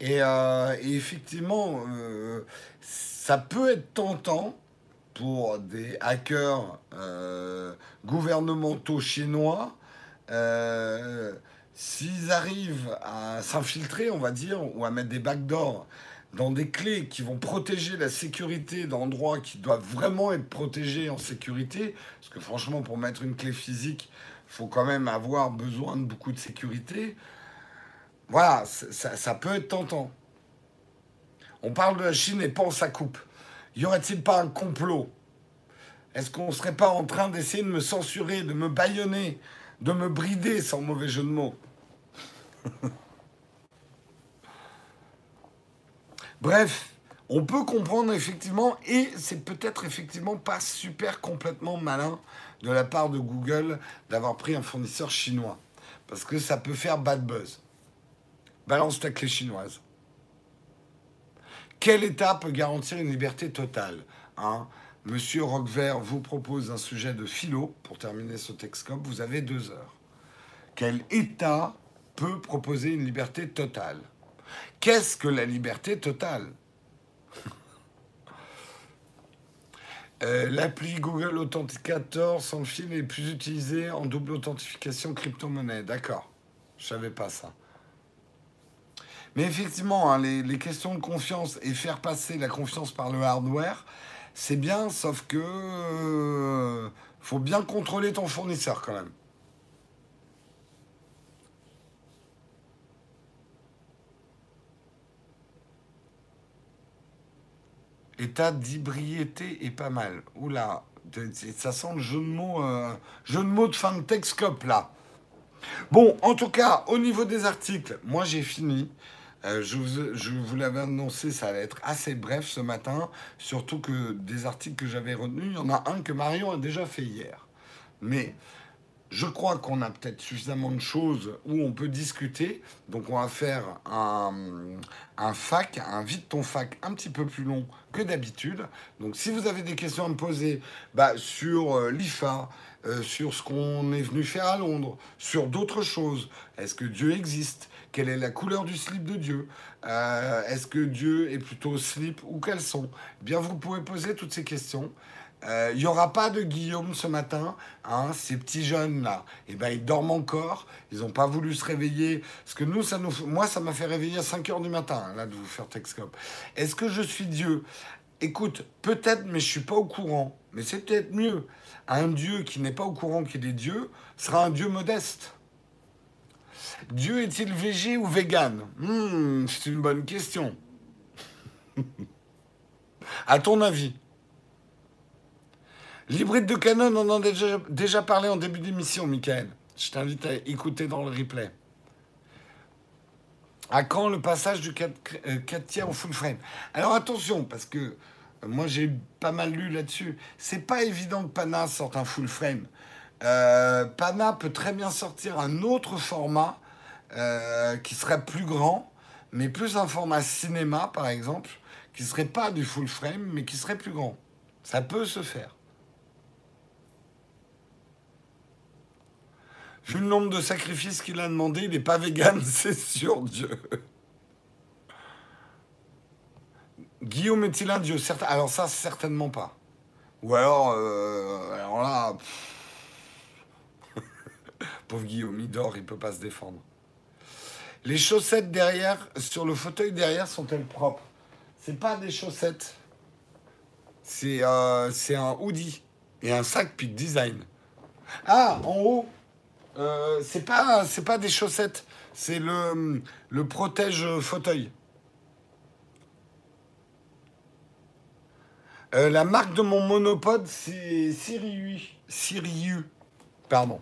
Et, euh, effectivement, ça peut être tentant pour des hackers gouvernementaux chinois s'ils arrivent à s'infiltrer, on va dire, ou à mettre des backdoors dans des clés qui vont protéger la sécurité d'endroits qui doivent vraiment être protégés en sécurité, parce que franchement, pour mettre une clé physique, il faut quand même avoir besoin de beaucoup de sécurité. Voilà, ça, peut être tentant. On parle de la Chine et pense à coupe. Y aurait-il pas un complot? Est-ce qu'on ne serait pas en train d'essayer de me censurer, de me bâillonner, de me brider, sans mauvais jeu de mots? Bref, on peut comprendre effectivement, et c'est peut-être effectivement pas super complètement malin de la part de Google d'avoir pris un fournisseur chinois. Parce que ça peut faire bad buzz. Balance ta clé chinoise. Quel État peut garantir une liberté totale hein? Monsieur Roquevert vous propose un sujet de philo pour terminer ce Texcope. Vous avez deux heures. Quel État peut proposer une liberté totale Qu'est-ce que la liberté totale? Euh, L'appli Google Authenticator sans fil est plus utilisée en double authentification crypto-monnaie. D'accord. Je savais pas ça. Mais effectivement, hein, les, questions de confiance et faire passer la confiance par le hardware, c'est bien, sauf que euh, faut bien contrôler ton fournisseur quand même. État d'hybriété est pas mal. Oula, ça sent le jeu de mots, euh, de mots de fin de Texcope là. Bon, en tout cas, au niveau des articles, moi j'ai fini. Euh, je vous, je vous l'avais annoncé, ça allait être assez bref ce matin, surtout que des articles que j'avais retenus, il y en a un que Marion a déjà fait hier. Mais je crois qu'on a peut-être suffisamment de choses où on peut discuter. Donc on va faire un, fac, un vide ton fac un petit peu plus long que d'habitude. Donc si vous avez des questions à me poser bah, sur euh, l'IFA, euh, sur ce qu'on est venu faire à Londres, sur d'autres choses, est-ce que Dieu existe? Quelle est la couleur du slip de Dieu? Euh, Est-ce que Dieu est plutôt slip ou caleçon? Eh Bien, vous pouvez poser toutes ces questions. Il euh, n'y aura pas de Guillaume ce matin. Hein, ces petits jeunes-là, eh ben, ils dorment encore. Ils n'ont pas voulu se réveiller. Parce que nous, ça nous, moi, ça m'a fait réveiller à 5 heures du matin, là, de vous faire Texcope. Est-ce que je suis Dieu? Écoute, peut-être, mais je suis pas au courant. Mais c'est peut-être mieux. Un Dieu qui n'est pas au courant qu'il est Dieu sera un Dieu modeste. Dieu est-il végé ou vegan hmm, C'est une bonne question. à ton avis? L'hybride de Canon, on en a déjà, parlé en début d'émission, Michael. Je t'invite à écouter dans le replay. À quand le passage du 4, 4 euh, tiers au full frame? Alors attention, parce que euh, moi j'ai pas mal lu là-dessus. C'est pas évident que Pana sorte un full frame. Euh, Pana peut très bien sortir un autre format qui serait plus grand, mais plus un format cinéma, par exemple, qui serait pas du full frame, mais qui serait plus grand. Ça peut se faire. Vu le nombre de sacrifices qu'il a demandé, il n'est pas vegan, c'est sûr, Dieu. Guillaume est-il un dieu? Alors ça, certainement pas. Ou alors, euh, alors là, pauvre Guillaume, il dort, il peut pas se défendre. Les chaussettes derrière, sur le fauteuil derrière, sont-elles propres? C'est pas des chaussettes. C'est euh, un hoodie et un sac Peak Design. Ah, en haut, euh, c'est pas c'est pas des chaussettes, c'est le le protège fauteuil. Euh, la marque de mon monopode, c'est Siriu. Siriu. Pardon.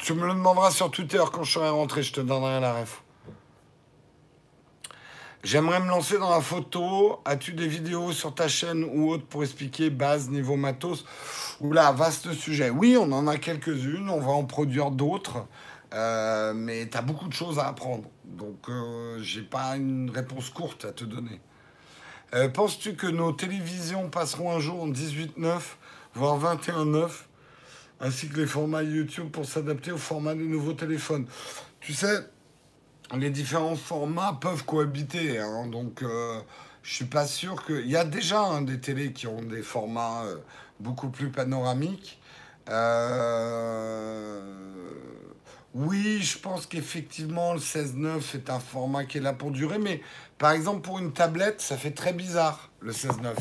Tu me le demanderas sur Twitter quand je serai rentré, je te donnerai la ref. J'aimerais me lancer dans la photo. As-tu des vidéos sur ta chaîne ou autre pour expliquer base, niveau matos Oula, vaste sujet? Oui, on en a quelques-unes, on va en produire d'autres. Euh, mais tu as beaucoup de choses à apprendre. Donc, euh, j'ai pas une réponse courte à te donner. Euh, penses-tu que nos télévisions passeront un jour en 18.9, voire 21.9, ainsi que les formats YouTube pour s'adapter au format des nouveaux téléphones? Tu sais, les différents formats peuvent cohabiter, hein, donc euh, je suis pas sûr que... Il y a déjà hein, des télés qui ont des formats euh, beaucoup plus panoramiques. Oui, je pense qu'effectivement, le 16.9 est un format qui est là pour durer, mais par exemple, pour une tablette, ça fait très bizarre, le 16.9.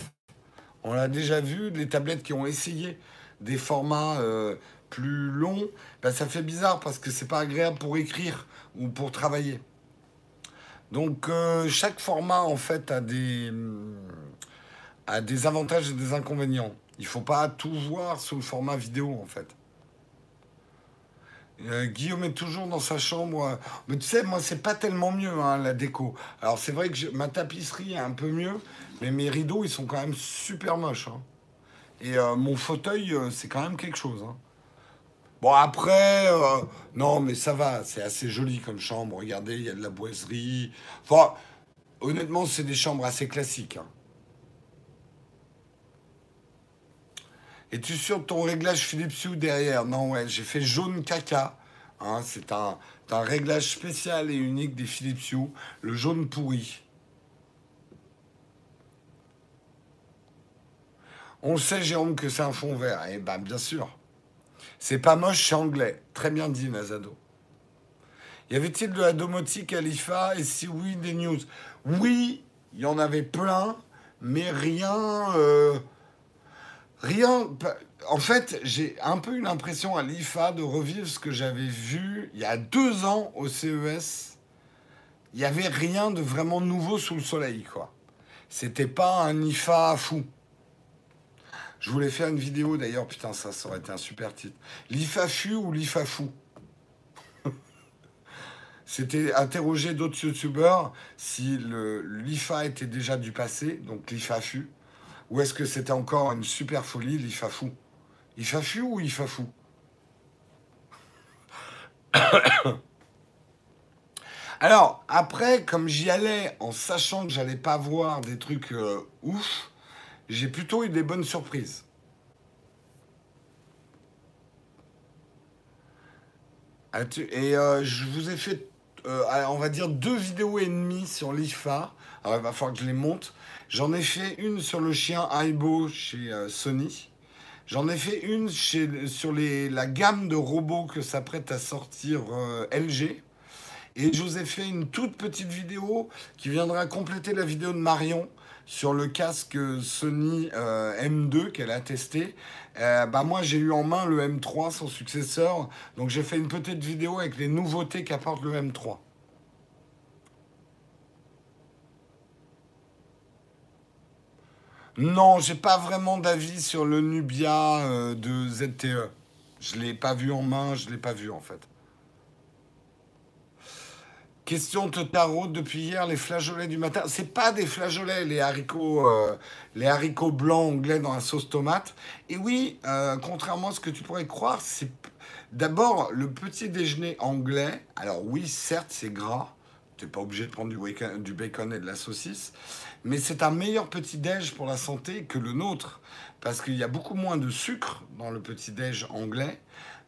On l'a déjà vu, les tablettes qui ont essayé des formats euh, plus longs, ben, ça fait bizarre parce que c'est pas agréable pour écrire ou pour travailler. Donc, euh, chaque format, en fait, a des, a des avantages et des inconvénients. Il faut pas tout voir sous le format vidéo, en fait. Euh, Guillaume est toujours dans sa chambre. Mais tu sais, moi, c'est pas tellement mieux, hein, la déco. Alors, c'est vrai que ma tapisserie est un peu mieux, mais mes rideaux, ils sont quand même super moches. Hein. Et euh, mon fauteuil, euh, c'est quand même quelque chose. Hein. Bon, après, non, mais ça va, c'est assez joli comme chambre. Regardez, il y a de la boiserie. Enfin, honnêtement, c'est des chambres assez classiques. Es-tu sûr de ton réglage Philips Hue derrière? Non, ouais, j'ai fait jaune caca. Hein, c'est un, un, réglage spécial et unique des Philips Hue, le jaune pourri. On sait, Jérôme, que c'est un fond vert. Eh ben, bien sûr. C'est pas moche, c'est anglais. Très bien dit, Nazado. Y avait-il de la domotique à l'IFA Et si oui, des news? Oui, il y en avait plein, mais rien. Euh, Rien. En fait, j'ai un peu une impression à l'IFA de revivre ce que j'avais vu il y a deux ans au CES. Il n'y avait rien de vraiment nouveau sous le soleil, quoi. C'était pas un IFA fou. Je voulais faire une vidéo d'ailleurs, putain, ça, ça aurait été un super titre. L'IFA fu ou l'IFA fou C'était interroger d'autres youtubeurs si l'IFA était déjà du passé, donc l'IFA fut ou est-ce que c'était encore une super folie, l'IFAFou IFAFU ou IFAFou Alors, après, comme j'y allais en sachant que j'allais pas voir des trucs euh, ouf, j'ai plutôt eu des bonnes surprises. Et euh, je vous ai fait, euh, on va dire, deux vidéos et demie sur l'IFA. Alors, il va falloir que je les monte. J'en ai fait une sur le chien Aibo chez euh, Sony. J'en ai fait une sur la gamme de robots que s'apprête à sortir LG. Et je vous ai fait une toute petite vidéo qui viendra compléter la vidéo de Marion sur le casque Sony euh, M2 qu'elle a testé. bah moi j'ai eu en main le M3, son successeur. Donc j'ai fait une petite vidéo avec les nouveautés qu'apporte le M3. Non, j'ai pas vraiment d'avis sur le Nubia euh, de ZTE. Je l'ai pas vu en main, je l'ai pas vu en fait. Question de tarot depuis hier, les flageolets du matin. C'est pas des flageolets, les haricots, euh, les haricots blancs anglais dans la sauce tomate. Et oui, euh, contrairement à ce que tu pourrais croire, c'est d'abord le petit déjeuner anglais. Alors oui, certes, c'est gras. Tu n'es pas obligé de prendre du, du bacon et de la saucisse mais c'est un meilleur petit-déj pour la santé que le nôtre, parce qu'il y a beaucoup moins de sucre dans le petit-déj anglais.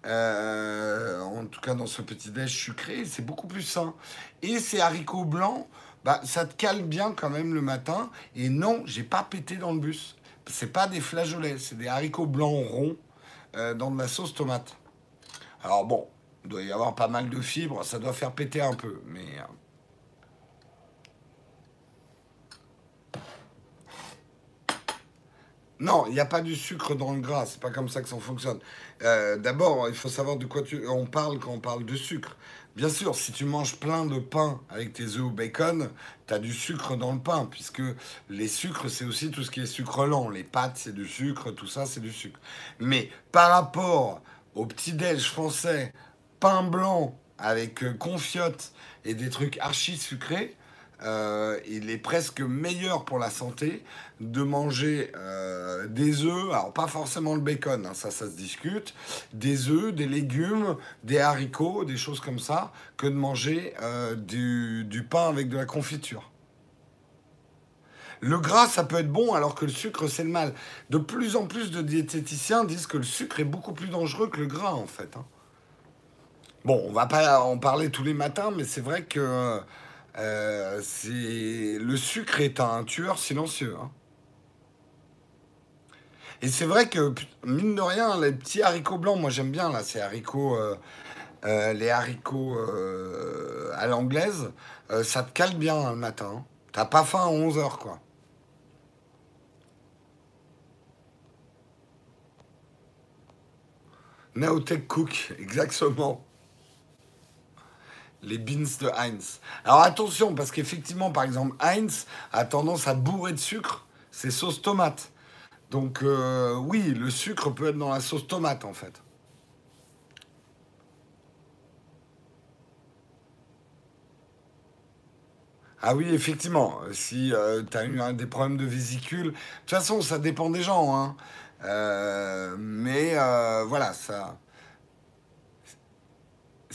Euh, en tout cas, dans ce petit-déj sucré, c'est beaucoup plus sain. Et ces haricots blancs, bah, ça te cale bien quand même le matin. Et non, j'ai pas pété dans le bus. C'est pas des flageolets, c'est des haricots blancs ronds euh, dans de la sauce tomate. Alors bon, Il doit y avoir pas mal de fibres, ça doit faire péter un peu, mais. Euh, Non, il n'y a pas du sucre dans le gras, c'est pas comme ça que ça fonctionne. Euh, d'abord, il faut savoir de quoi tu... on parle quand on parle de sucre. Bien sûr, si tu manges plein de pain avec tes œufs au bacon, tu as du sucre dans le pain, puisque les sucres, c'est aussi tout ce qui est sucre lent. Les pâtes, c'est du sucre, tout ça, c'est du sucre. Mais par rapport au petit-déj français, pain blanc avec euh, confiote et des trucs archi sucrés, euh, il est presque meilleur pour la santé de manger euh, des œufs, alors pas forcément le bacon, hein, ça ça se discute, des œufs, des légumes, des haricots, des choses comme ça, que de manger euh, du, du, pain avec de la confiture. Le gras, ça peut être bon alors que le sucre, c'est le mal. De plus en plus de diététiciens disent que le sucre est beaucoup plus dangereux que le gras, en fait. Hein. Bon, on va pas en parler tous les matins, mais c'est vrai que euh, le sucre est un tueur silencieux. Hein. Et c'est vrai que, mine de rien, les petits haricots blancs, moi j'aime bien là, ces haricots, euh, euh, les haricots à l'anglaise, ça te cale bien le matin. Hein. T'as pas faim à 11h quoi. Naotech Cook, exactement les beans de Heinz. Alors attention, parce qu'effectivement, par exemple, Heinz a tendance à bourrer de sucre ses sauces tomates. Donc euh, oui, le sucre peut être dans la sauce tomate en fait. Ah oui, effectivement, si euh, tu as eu des problèmes de vésicule, de toute façon, ça dépend des gens. Hein. Euh, mais voilà, ça,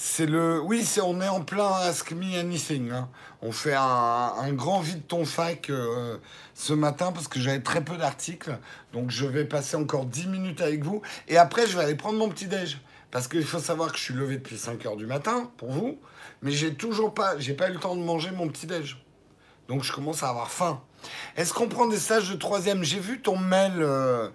c'est le. Oui, on est en plein Ask Me Anything. Hein. On fait un, grand vide ton fac euh, ce matin parce que j'avais très peu d'articles. Donc je vais passer encore 10 minutes avec vous. Et après, je vais aller prendre mon petit-déj. Parce qu'il faut savoir que je suis levé depuis 5 heures du matin pour vous. Mais j'ai toujours pas. J'ai pas eu le temps de manger mon petit-déj. Donc je commence à avoir faim. Est-ce qu'on prend des stages de troisième? J'ai vu ton mail, euh,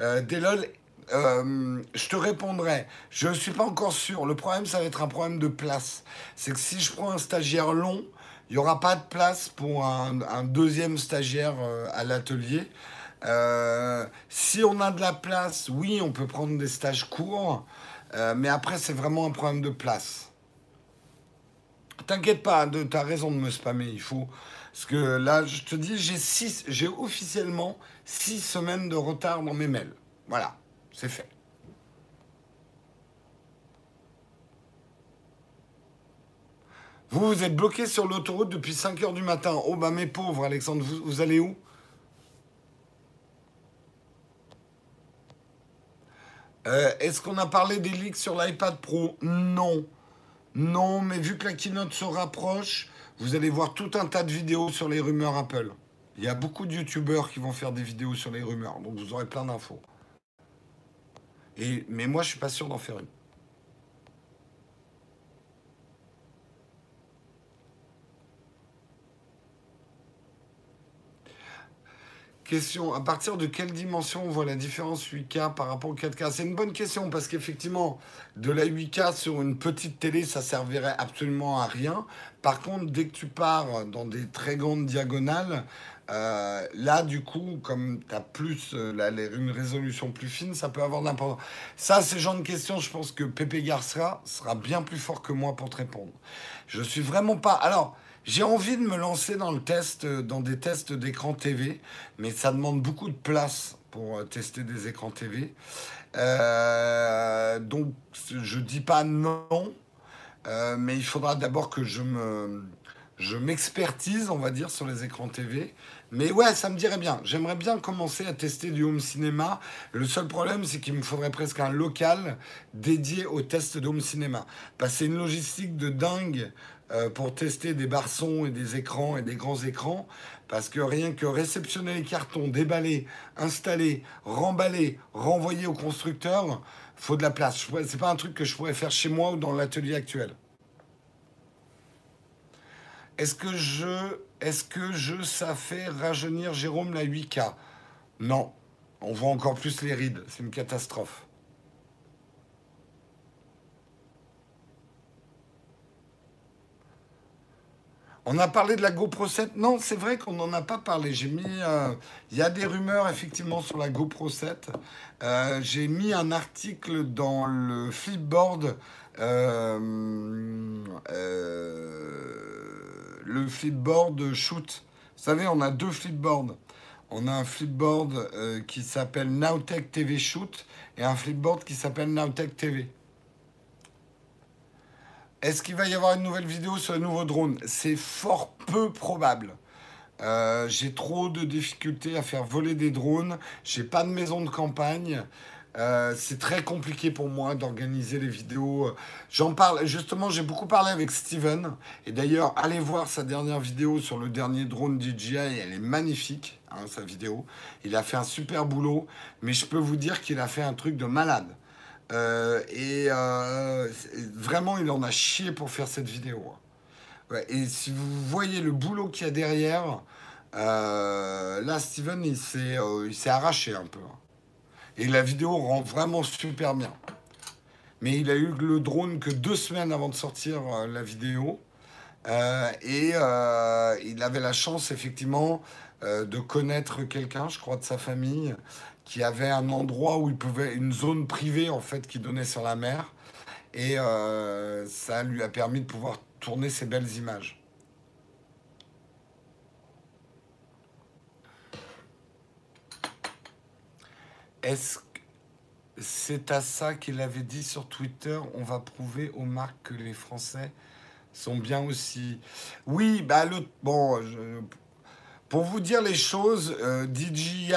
euh Delol. Euh, je te répondrai. Je ne suis pas encore sûr. Le problème, ça va être un problème de place. C'est que si je prends un stagiaire long, il n'y aura pas de place pour un, deuxième stagiaire euh, à l'atelier. Euh, si on a de la place, oui, on peut prendre des stages courts. mais après, c'est vraiment un problème de place. T'inquiète pas, tu as raison de me spammer. Il faut. Parce que là, je te dis, j'ai officiellement six semaines de retard dans mes mails. Voilà c'est fait. Vous, vous êtes bloqué sur l'autoroute depuis 5 heures du matin. Oh bah mes pauvres, Alexandre, vous, allez où? Euh, Est-ce qu'on a parlé des leaks sur l'iPad Pro? Non. Non, mais vu que la keynote se rapproche, vous allez voir tout un tas de vidéos sur les rumeurs Apple. Il y a beaucoup de youtubeurs qui vont faire des vidéos sur les rumeurs, donc vous aurez plein d'infos mais moi, je suis pas sûr d'en faire une. Question, à partir de quelle dimension on voit la différence 8K par rapport au 4K C'est une bonne question parce qu'effectivement, de la 8K sur une petite télé, ça servirait absolument à rien. Par contre, dès que tu pars dans des très grandes diagonales, euh, là, du coup, comme tu as plus euh, une résolution plus fine, ça peut avoir de l'importance. Ça, c'est genre de questions, je pense que Pépé Garcia sera bien plus fort que moi pour te répondre. Je suis vraiment pas. Alors, j'ai envie de me lancer dans le test, euh, dans des tests d'écran TV, mais ça demande beaucoup de place pour tester des écrans TV. donc, je dis pas non, mais il faudra d'abord que je m'expertise, on va dire, sur les écrans TV. Mais ouais, ça me dirait bien. J'aimerais bien commencer à tester du home cinéma. Le seul problème, c'est qu'il me faudrait presque un local dédié au test de home cinéma. Que c'est une logistique de dingue euh, pour tester des barçons et des écrans et des grands écrans. Parce que rien que réceptionner les cartons, déballer, installer, remballer, renvoyer au constructeur, faut de la place. C'est pas un truc que je pourrais faire chez moi ou dans l'atelier actuel. Est-ce que je, est-ce que ça fait rajeunir Jérôme la 8K Non. On voit encore plus les rides. C'est une catastrophe. On a parlé de la GoPro 7. Non, c'est vrai qu'on n'en a pas parlé. J'ai mis. Euh, il y a des rumeurs effectivement sur la GoPro 7. Euh, j'ai mis un article dans le Flipboard. Euh, le Flipboard Shoot. Vous savez, on a deux Flipboards. On a un Flipboard qui s'appelle Nowtech TV Shoot et un Flipboard qui s'appelle Nowtech TV. Est-ce qu'il va y avoir une nouvelle vidéo sur le nouveau drone? C'est fort peu probable. Euh, j'ai trop de difficultés à faire voler des drones. J'ai pas de maison de campagne. Euh, c'est très compliqué pour moi d'organiser les vidéos. J'en parle, justement, j'ai beaucoup parlé avec Steven. Et d'ailleurs, allez voir sa dernière vidéo sur le dernier drone DJI. Elle est magnifique, hein, sa vidéo. Il a fait un super boulot. Mais je peux vous dire qu'il a fait un truc de malade. Euh, et euh, vraiment, il en a chié pour faire cette vidéo. et si vous voyez le boulot qu'il y a derrière, là, Steven, il s'est arraché un peu. Et la vidéo rend vraiment super bien. Mais il a eu le drone que deux semaines avant de sortir la vidéo. et il avait la chance, effectivement, de connaître quelqu'un, je crois, de sa famille, qui avait un endroit où il pouvait, une zone privée en fait qui donnait sur la mer. Et euh, ça lui a permis de pouvoir tourner ces belles images. Est-ce que c'est à ça qu'il avait dit sur Twitter On va prouver aux marques que les Français sont bien aussi. Oui, bah bon, pour vous dire les choses, euh, DJI,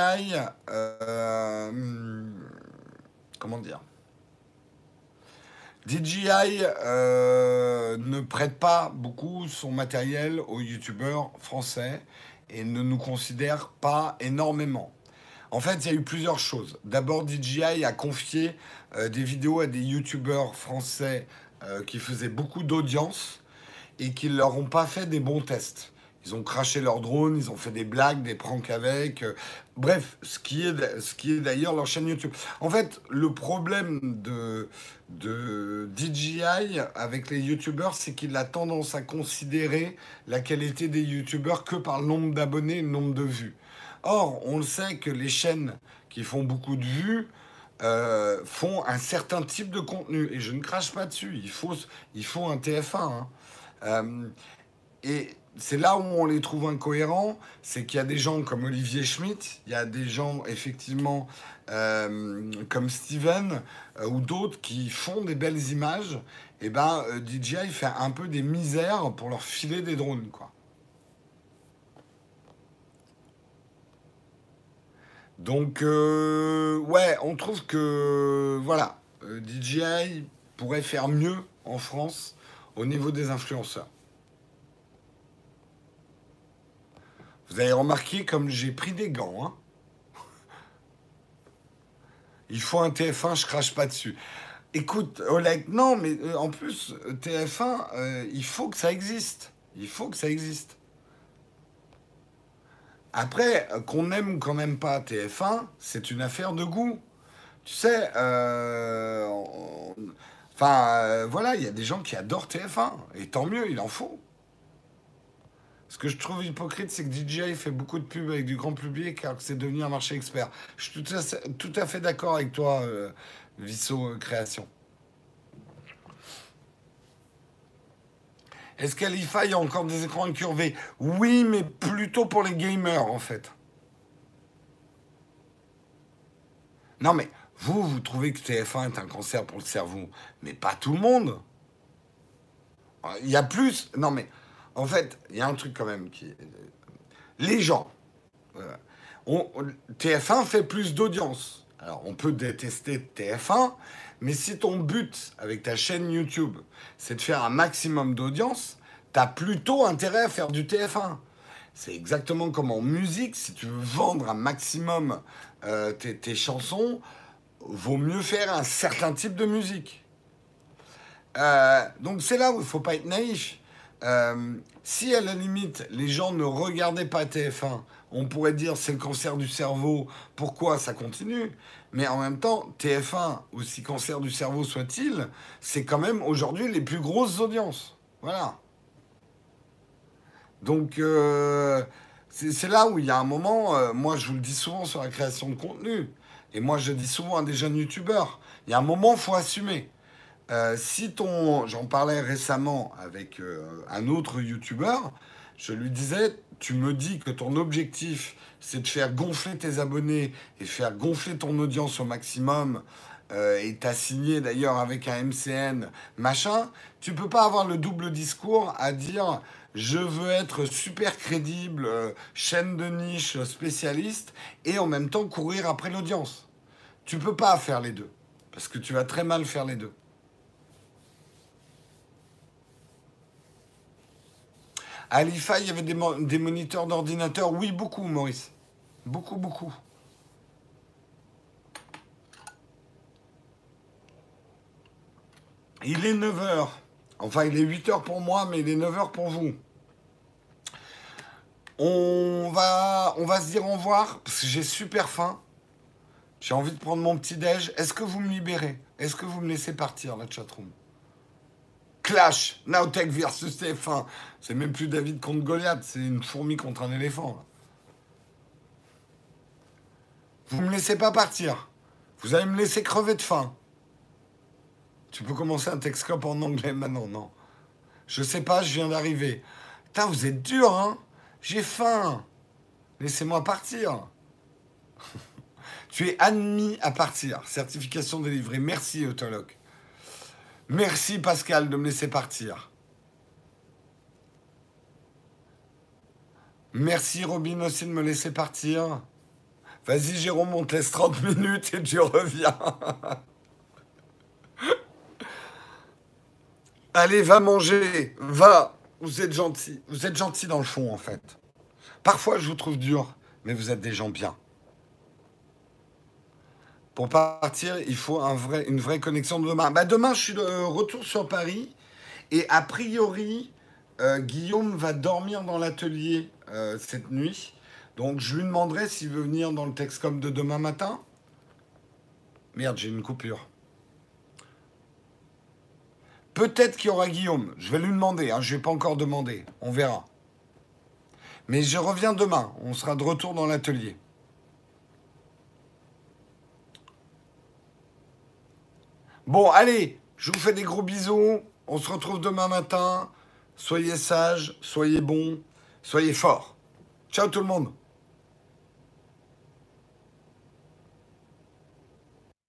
euh, comment dire? DJI euh, ne prête pas beaucoup son matériel aux youtubeurs français et ne nous considère pas énormément. En fait, il y a eu plusieurs choses. D'abord, DJI a confié des vidéos à des youtubeurs français qui faisaient beaucoup d'audience et qui ne leur ont pas fait des bons tests. Ils ont craché leur drone, ils ont fait des blagues, des pranks avec. Euh, bref, ce qui est, ce qui est d'ailleurs leur chaîne YouTube. En fait, le problème de, de DJI avec les YouTubeurs, c'est qu'il a tendance à considérer la qualité des YouTubeurs que par le nombre d'abonnés et le nombre de vues. Or, on le sait que les chaînes qui font beaucoup de vues, euh, font un certain type de contenu. Et je ne crache pas dessus. Il faut, il faut un TF1. Hein. Euh, et c'est là où on les trouve incohérents, c'est qu'il y a des gens comme Olivier Schmitt, il y a des gens effectivement euh, comme Steven ou d'autres qui font des belles images. Et ben DJI fait un peu des misères pour leur filer des drones, quoi. Donc ouais, on trouve que voilà, DJI pourrait faire mieux en France au niveau des influenceurs. Vous avez remarqué comme j'ai pris des gants. Hein Il faut un TF1, je crache pas dessus. Écoute, Oleg, non, mais euh, en plus, TF1, euh, il faut que ça existe. Il faut que ça existe. Après, qu'on aime ou qu'on n'aime pas TF1, c'est une affaire de goût. Tu sais, euh, enfin, voilà, il y a des gens qui adorent TF1, et tant mieux, il en faut. Ce que je trouve hypocrite, c'est que DJI fait beaucoup de pubs avec du grand public alors que c'est devenu un marché expert. Je suis tout à, fait d'accord avec toi, euh, Visso euh, Création. Est-ce qu'à l'IFA, il y a encore des écrans incurvés? Oui, mais plutôt pour les gamers, en fait. Non, mais vous, vous trouvez que TF1 est un cancer pour le cerveau, mais pas tout le monde. Il y a plus. Non, mais en fait, il y a un truc quand même qui. Les gens. TF1 fait plus d'audience. Alors, on peut détester TF1, mais si ton but avec ta chaîne YouTube, c'est de faire un maximum d'audience, tu as plutôt intérêt à faire du TF1. C'est exactement comme en musique, si tu veux vendre un maximum euh, tes, chansons, vaut mieux faire un certain type de musique. Euh, donc c'est là où il faut pas être naïf. Euh, si à la limite les gens ne regardaient pas TF1, on pourrait dire c'est le cancer du cerveau, pourquoi ça continue? Mais en même temps, TF1, aussi cancer du cerveau soit-il, c'est quand même aujourd'hui les plus grosses audiences. Voilà. Donc, euh, c'est là où il y a un moment, euh, moi je vous le dis souvent sur la création de contenu, et moi je dis souvent à des jeunes youtubeurs, il y a un moment, il faut assumer. Euh, si ton, j'en parlais récemment avec un autre youtubeur, je lui disais, tu me dis que ton objectif, c'est de faire gonfler tes abonnés et faire gonfler ton audience au maximum, euh, et t'as signé d'ailleurs avec un MCN, machin, tu peux pas avoir le double discours à dire je veux être super crédible, euh, chaîne de niche spécialiste, et en même temps courir après l'audience. Tu peux pas faire les deux, parce que tu vas très mal faire les deux. À l'IFA, il y avait des, moniteurs d'ordinateur. Oui, beaucoup, Maurice. Beaucoup, beaucoup. Il est 9h. Enfin, il est 8h pour moi, mais il est 9h pour vous. On va, on va se dire au revoir, parce que j'ai super faim. J'ai envie de prendre mon petit déj. Est-ce que vous me libérez? Est-ce que vous me laissez partir, la chatroom? Clash, Nowtech versus TF1. C'est même plus David contre Goliath, c'est une fourmi contre un éléphant. Vous me laissez pas partir. Vous allez me laisser crever de faim. Tu peux commencer un Texcope en anglais maintenant, non Je sais pas, je viens d'arriver. Putain, vous êtes dur, hein J'ai faim. Laissez-moi partir. tu es admis à partir. Certification délivrée. Merci, Autologue. Merci Pascal de me laisser partir. Merci Robin aussi de me laisser partir. Vas-y Jérôme, on te laisse 30 minutes et tu reviens. Allez, va manger, va. Vous êtes gentil. Vous êtes gentil dans le fond en fait. Parfois je vous trouve dur, mais vous êtes des gens bien. Pour partir, il faut une vraie connexion de demain. Bah, demain, je suis de retour sur Paris. Et a priori, euh, Guillaume va dormir dans l'atelier euh, cette nuit. Donc je lui demanderai s'il veut venir dans le Texcom de demain matin. Merde, j'ai une coupure. Peut-être qu'il y aura Guillaume. Je vais lui demander. Hein. Je ne vais pas encore demander. On verra. Mais je reviens demain. On sera de retour dans l'atelier. Bon, allez, je vous fais des gros bisous. On se retrouve demain matin. Soyez sages, soyez bons, soyez forts. Ciao tout le monde